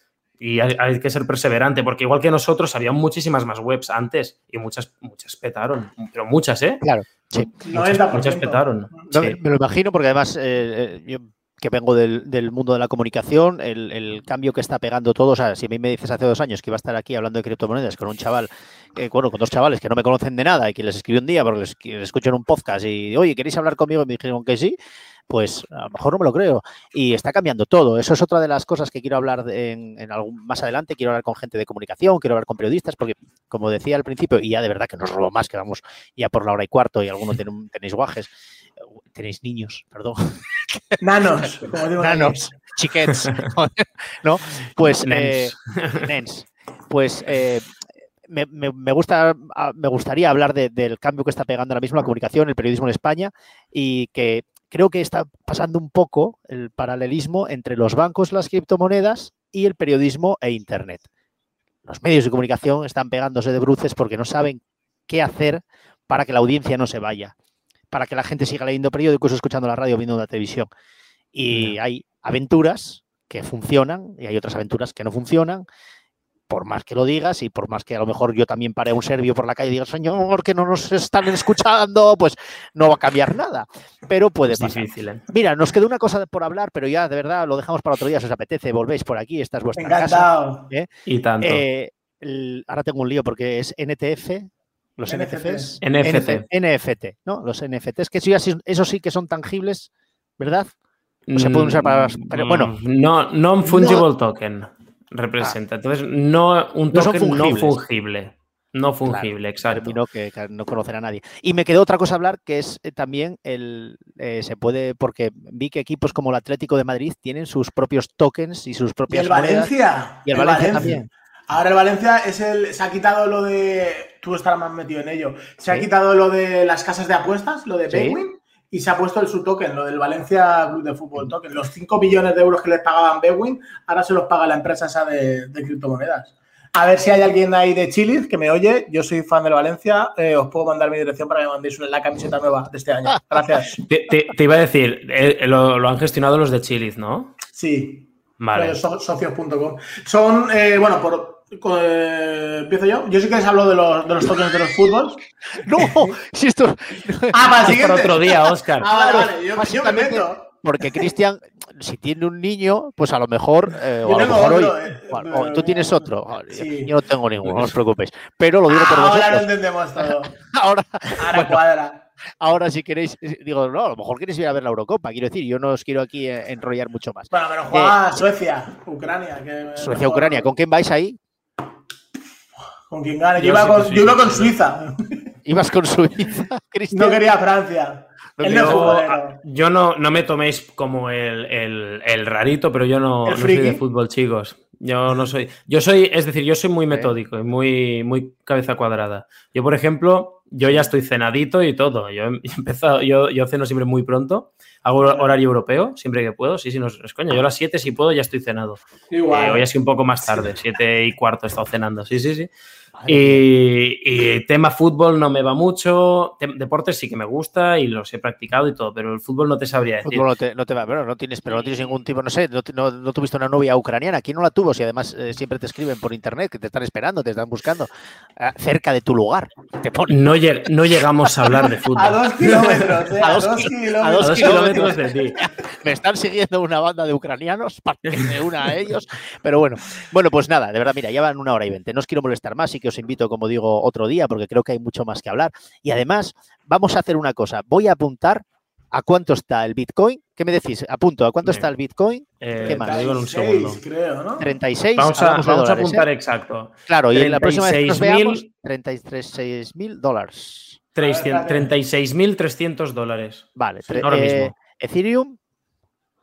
Y hay, que ser perseverante, porque igual que nosotros, había muchísimas más webs antes y muchas, muchas petaron, pero muchas, ¿eh? Claro, sí. Muchas, muchas petaron. Me lo imagino porque además eh, eh, yo que vengo del, mundo de la comunicación, el, cambio que está pegando todo. O sea, si a mí me dices hace dos años que iba a estar aquí hablando de criptomonedas con un chaval, eh, bueno, con dos chavales que no me conocen de nada y que les escribí un día porque les, escucho en un podcast y, oye, ¿queréis hablar conmigo? Y me dijeron que sí, pues a lo mejor no me lo creo. Y está cambiando todo. Eso es otra de las cosas que quiero hablar en, en algún, más adelante. Quiero hablar con gente de comunicación, quiero hablar con periodistas, porque, como decía al principio, y ya de verdad que nos robo más, que vamos ya por la hora y cuarto y algunos [laughs] tenéis guajes tenéis niños, perdón. [laughs] Nanos, Nanos, chiquets, [laughs] ¿no? Pues, nens. Eh, pues eh, me, gusta, ah, me gustaría hablar del cambio que está pegando ahora mismo la comunicación, el periodismo en España y que creo que está pasando un poco el paralelismo entre los bancos, las criptomonedas y el periodismo e Internet. Los medios de comunicación están pegándose de bruces porque no saben qué hacer para que la audiencia no se vaya, para que la gente siga leyendo periódicos, escuchando la radio, viendo la televisión. Y hay aventuras que funcionan y hay otras aventuras que no funcionan por más que lo digas y por más que a lo mejor yo también pare un serbio por la calle y diga, señor, que no nos están escuchando, pues no va a cambiar nada. Pero puede es Difícil, ¿eh? Mira, nos quedó una cosa por hablar, pero ya de verdad lo dejamos para otro día si os apetece. Volvéis por aquí, esta es vuestra Encantado. casa. ¿eh? Y tanto. Eh, ahora tengo un lío porque es NTF. Los NFTs. NFT. NFT, ¿no? Los NFTs, que sí, eso sí que son tangibles, ¿verdad? No se pueden usar para. Pero bueno. Mm, no, non-fungible token representa. Ah. Entonces, no un token no, fungible. No fungible, exacto. Que, que, no conocerá a nadie. Y me quedó otra cosa a hablar que es eh, también el. Eh, se puede. Porque vi que equipos como el Atlético de Madrid tienen sus propios tokens y sus propias. ¿Y el Valencia? Y el, Valencia, también. Ahora el Valencia es el. Se ha quitado lo de. Tú estarás más metido en ello. Se ha quitado lo de las casas de apuestas, lo de Penguin y se ha puesto el su token, lo del Valencia Club de Fútbol Token. Los 5 millones de euros que les pagaban Bewin, ahora se los paga la empresa esa de, criptomonedas. A ver si hay alguien ahí de Chile que me oye. Yo soy fan del Valencia. Eh, os puedo mandar mi dirección para que me mandéis la camiseta nueva de este año. [laughs] Gracias. Te, iba a decir, eh, lo, han gestionado los de Chile, ¿no? Sí. Vale. socios.com. Son, eh, bueno, por eh, empiezo yo. Yo sí que les hablo de los, de los tokens de los fútbol. [laughs] no, si esto. Ah, para el otro día, Oscar. [laughs] Ah, vale, vale. Yo, me meto. Porque Cristian, si tiene un niño, pues a lo mejor. Eh, o a lo mejor hoy. Eh, tú tienes otro. Yo no tengo ninguno, no os [laughs] preocupéis. Pero lo digo por vosotros. Ahora lo entendemos todo. ahora, ahora cuadra. Ahora, si queréis, digo, no, a lo mejor queréis ir a ver la Eurocopa, quiero decir, yo no os quiero aquí enrollar mucho más. Bueno, pero juega Suecia, Ucrania. Suecia, Ucrania, ¿con quién vais ahí? Con quien gane. Yo, iba, con, Suiza. ¿Ibas con Suiza, [laughs] Cristian? No quería Francia. yo, no, no, me toméis como el, rarito, pero yo no, soy de fútbol, chicos. Yo no soy. Yo soy, es decir, yo soy muy metódico y muy, muy cabeza cuadrada. Yo, por ejemplo, yo ya estoy cenadito y todo. Yo he [laughs] empezado, yo, yo ceno siempre muy pronto. Hago horario europeo siempre que puedo. Sí, sí, no es coño. Yo a las 7 si puedo ya estoy cenado. Igual. Eh, hoy así un poco más tarde, 7 y cuarto he estado cenando. Sí, sí, sí. Y, tema fútbol no me va mucho. Deportes sí que me gusta y los he practicado y todo, pero el fútbol no te sabría decir. Fútbol no te, va, pero no tienes, pero no tienes ningún tipo, no sé, no, tuviste una novia ucraniana. ¿Quién no la tuvo? Si además eh, siempre te escriben por internet, que te están esperando, te están buscando eh, cerca de tu lugar. No, no, llegamos a hablar de [laughs] fútbol. A dos kilómetros, eh, a, dos, kilómetros. de ti. [laughs] me están siguiendo una banda de ucranianos para que me una a ellos. Pero bueno, bueno, pues nada, de verdad, mira, ya van una hora y veinte. No os quiero molestar más y que os invito, como digo, otro día, porque creo que hay mucho más que hablar. Y además, vamos a hacer una cosa. Voy a apuntar a cuánto está el Bitcoin. ¿Qué me decís? Apunto, ¿a cuánto está el Bitcoin? Eh, ¿Qué más? Digo en un segundo. Creo, ¿no? 36. Vamos a, vamos a apuntar ¿eh? exacto. Claro, y en la próxima vez que nos veamos, 36 mil dólares. 36.300 dólares. Vale. Ahora mismo. Eh, Ethereum.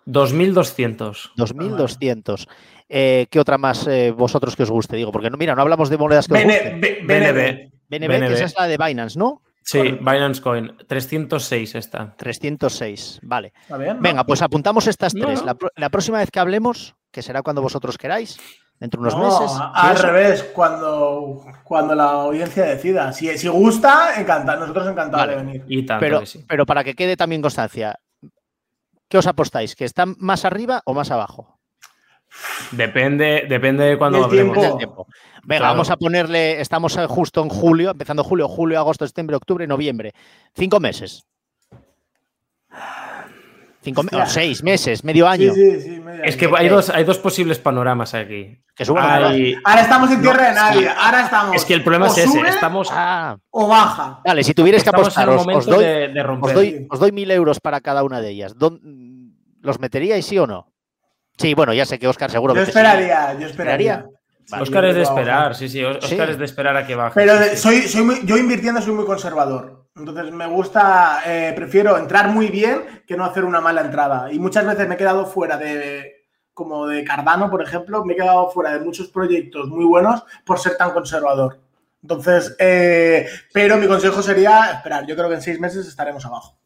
2.200. 2.200. Eh, ¿Qué otra más eh, vosotros que os guste? Digo, porque no, mira, no hablamos de monedas que os gusten. BNB. BNB, que esa es la de Binance, ¿no? Sí, Binance Coin. 306 está. 306, vale. Venga, pues apuntamos estas tres. La, próxima vez que hablemos, que será cuando vosotros queráis, dentro de unos meses. Al revés, cuando, cuando la audiencia decida. Si, si gusta, encanta. Nosotros encantados de venir. Y pero, pero para que quede también constancia, ¿qué os apostáis? ¿Que están más arriba o más abajo? Depende, depende de cuándo hablemos. Tiempo. Venga, vamos a ponerle, estamos justo en julio, empezando julio, julio, agosto, septiembre, octubre, noviembre. Cinco meses. Cinco o seis meses, medio año. es que hay dos, hay dos posibles panoramas aquí. Ahora estamos en tierra de nadie. Ahora estamos. Es que el problema es ese. Estamos. Ah. O baja. Vale, si tuvierais que apostar, os, doy, os doy mil euros para cada una de ellas. ¿Los meteríais sí o no? Sí, bueno, ya sé que Oscar seguro yo que esperaría, Yo esperaría, Oscar es de esperar, sí, sí. Oscar es de esperar a que baje. Pero soy, soy yo invirtiendo soy muy conservador. Entonces me gusta, eh, prefiero entrar muy bien que no hacer una mala entrada. Y muchas veces me he quedado fuera de, como de Cardano, por ejemplo, me he quedado fuera de muchos proyectos muy buenos por ser tan conservador. Entonces, eh, pero mi consejo sería esperar. Yo creo que en seis meses estaremos abajo.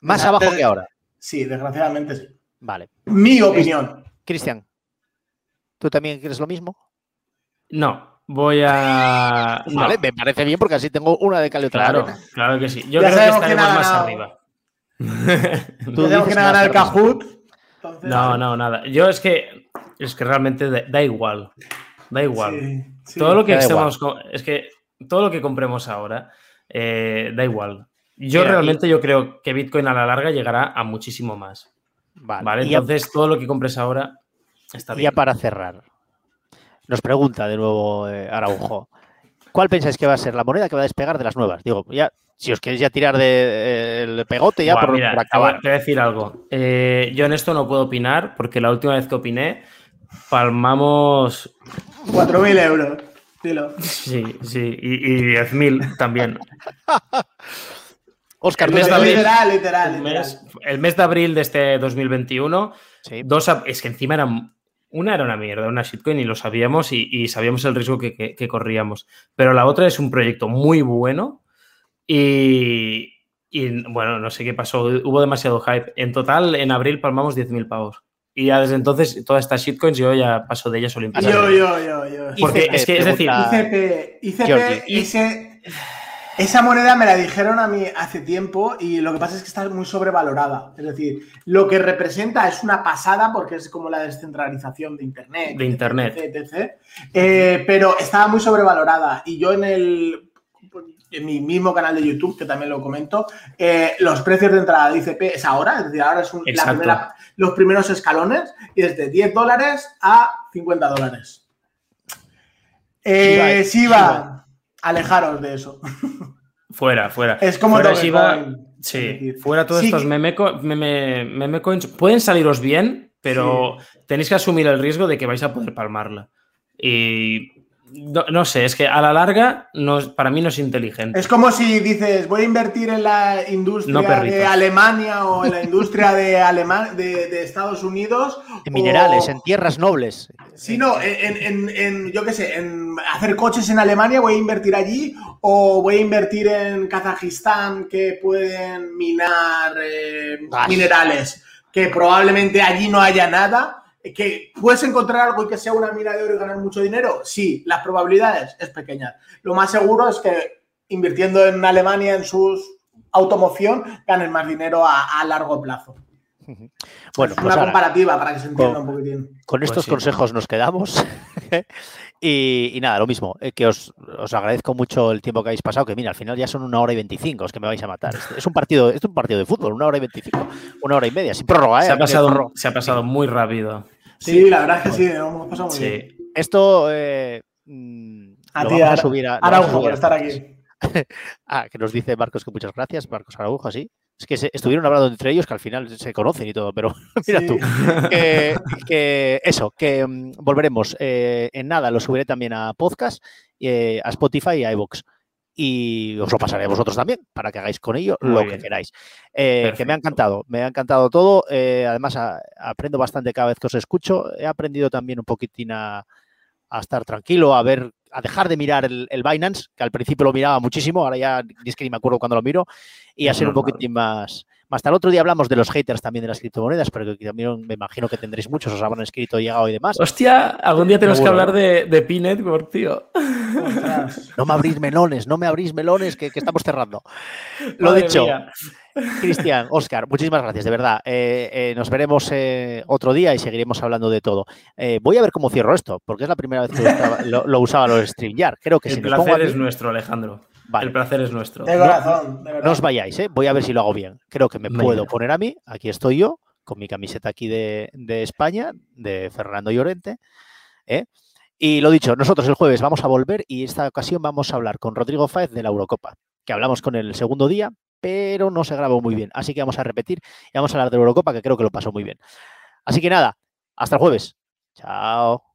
Más O sea, abajo que ahora. Sí, desgraciadamente sí. Vale. Mi opinión. Cristian, ¿tú también crees lo mismo? No, voy a. [laughs] no. Vale, me parece bien porque así tengo una de cal y otra Claro, arena. claro que sí. Yo Ya creo que estaremos más arriba. [laughs] Tú dices que ganar el. Kahoot. entonces- No, no, nada. Yo es que es que realmente da, da igual. Da igual. Sí, sí. todo lo que estemos es que todo lo que compremos ahora eh, da igual. Yo Mira, realmente yo creo que Bitcoin a la larga llegará a muchísimo más. Vale. ¿Vale? y ya- Entonces todo lo que compres ahora está bien. ya para cerrar, nos pregunta de nuevo eh, Araujo, ¿cuál pensáis que va a ser la moneda que va a despegar de las nuevas? Digo, ya, si os queréis ya tirar del de, el pegote ya Buah, por, mira, acabar. te voy a decir algo. Eh, yo en esto no puedo opinar porque la última vez que opiné palmamos 4.000 euros. Dilo. Sí, sí, y, y 10.000 también. [laughs] Oscar, el mes de abril- Literal, literal, mes- el mes de abril de este 2021, Sí. dos, es que encima eran, una era una mierda, una shitcoin y lo sabíamos y, y sabíamos el riesgo que, que- que corríamos. Pero la otra es un proyecto muy bueno y, y, bueno, no sé qué pasó, hubo demasiado hype. En total, en abril palmamos 10.000 pavos. Y ya desde entonces, todas estas shitcoins yo ya paso de ellas olímpicas. Yo, yo, yo, yo. Porque ICP es que, es decir, ICP, ICP, ese- esa moneda me la dijeron a mí hace tiempo y lo que pasa es que está muy sobrevalorada. Es decir, lo que representa es una pasada porque es como la descentralización de Internet. De Internet. etc, etc. Eh, pero estaba muy sobrevalorada y yo en el en mi mismo canal de YouTube, que también lo comento, eh, los precios de entrada de ICP es ahora, es decir, ahora la primera- los primeros escalones y es de 10 dólares a 50 dólares. Eh, Shiba, Shiba, alejaros de eso. fuera, fuera. Es como fuera. Shiba, Sí, fuera todos sí estos que- meme, co- meme- meme coins. Pueden saliros bien, pero tenéis que asumir el riesgo de que vais a poder palmarla. Y no, no sé, es que a la larga no, para mí no es inteligente. Es como si dices, voy a invertir en la industria No, de Alemania o en la [laughs] industria de, Alema- de, de Estados Unidos. En minerales, o- en tierras nobles. Sí, no, en, en- en- yo qué sé, en hacer coches en Alemania voy a invertir allí o voy a invertir en Kazajistán que pueden minar eh, minerales, que probablemente allí no haya nada. ¿Que puedes encontrar algo y que sea una mina de oro y ganar mucho dinero? Sí, las probabilidades es pequeñas. Lo más seguro es que invirtiendo en Alemania en sus automoción ganes más dinero a, a largo plazo. Bueno, es pues una ahora, comparativa para que se entienda con- un poquitín. con Pues estos sí. consejos nos quedamos. [laughs] y, y nada, lo mismo, eh, que os, os agradezco mucho el tiempo que habéis pasado, que mira, al final ya son una hora y veinticinco, es que me vais a matar. Es, es un partido, es un partido de fútbol, una hora y veinticinco, una hora y media, sin prórroga, ¿eh? Se ha pasado, se ha pasado muy rápido. Sí, la verdad es que sí, lo hemos pasado muy bien. Sí. Esto eh, mm, A ti, vamos a subir a, Araujo, por estar aquí. [laughs] Ah, que nos dice Marcos que muchas gracias, Marcos Araujo, sí. Es que se- estuvieron hablando entre ellos que al final se conocen y todo, pero [laughs] mira Sí. tú. Que, [laughs] que eso, que mm, volveremos eh, en nada, lo subiré también a podcast, eh, a Spotify y a iVoox. Y os lo pasaré a vosotros también para que hagáis con ello Muy lo bien. que queráis. Eh, que me ha encantado, me ha encantado todo. además, a- aprendo bastante cada vez que os escucho. He aprendido también un poquitín a, a estar tranquilo, a ver, a dejar de mirar el, el Binance, que al principio lo miraba muchísimo, ahora ya es que ni me acuerdo cuando lo miro, y a ser un poquitín más. Hasta el otro día hablamos de los haters también de las criptomonedas, pero que también me imagino que tendréis muchos, os habrán escrito, llegado y demás. Hostia, algún día tenemos que hablar de, de P-Network, tío. No me abrís melones, no me abrís melones, que, que estamos cerrando. [laughs] Lo Madre dicho, mía. Cristian, Oscar, muchísimas gracias, de verdad. Eh, eh, nos veremos eh, otro día y seguiremos hablando de todo. Eh, voy a ver cómo cierro esto, porque es la primera vez que lo, estaba- lo- lo usaba los StreamYard. Creo que si El pongo placer aquí- es nuestro, Alejandro. Vale. El placer es nuestro. De corazón, de verdad. No os vayáis, ¿eh? voy a ver si lo hago bien. Creo que me puedo poner a mí. Aquí estoy yo, con mi camiseta aquí de, de España, de Fernando Llorente. ¿eh? Y lo dicho, nosotros el jueves vamos a volver y esta ocasión vamos a hablar con Rodrigo Fáez de la Eurocopa, que hablamos con él el segundo día, pero no se grabó muy bien. Así que vamos a repetir y vamos a hablar de la Eurocopa, que creo que lo pasó muy bien. Así que nada, hasta el jueves. Chao.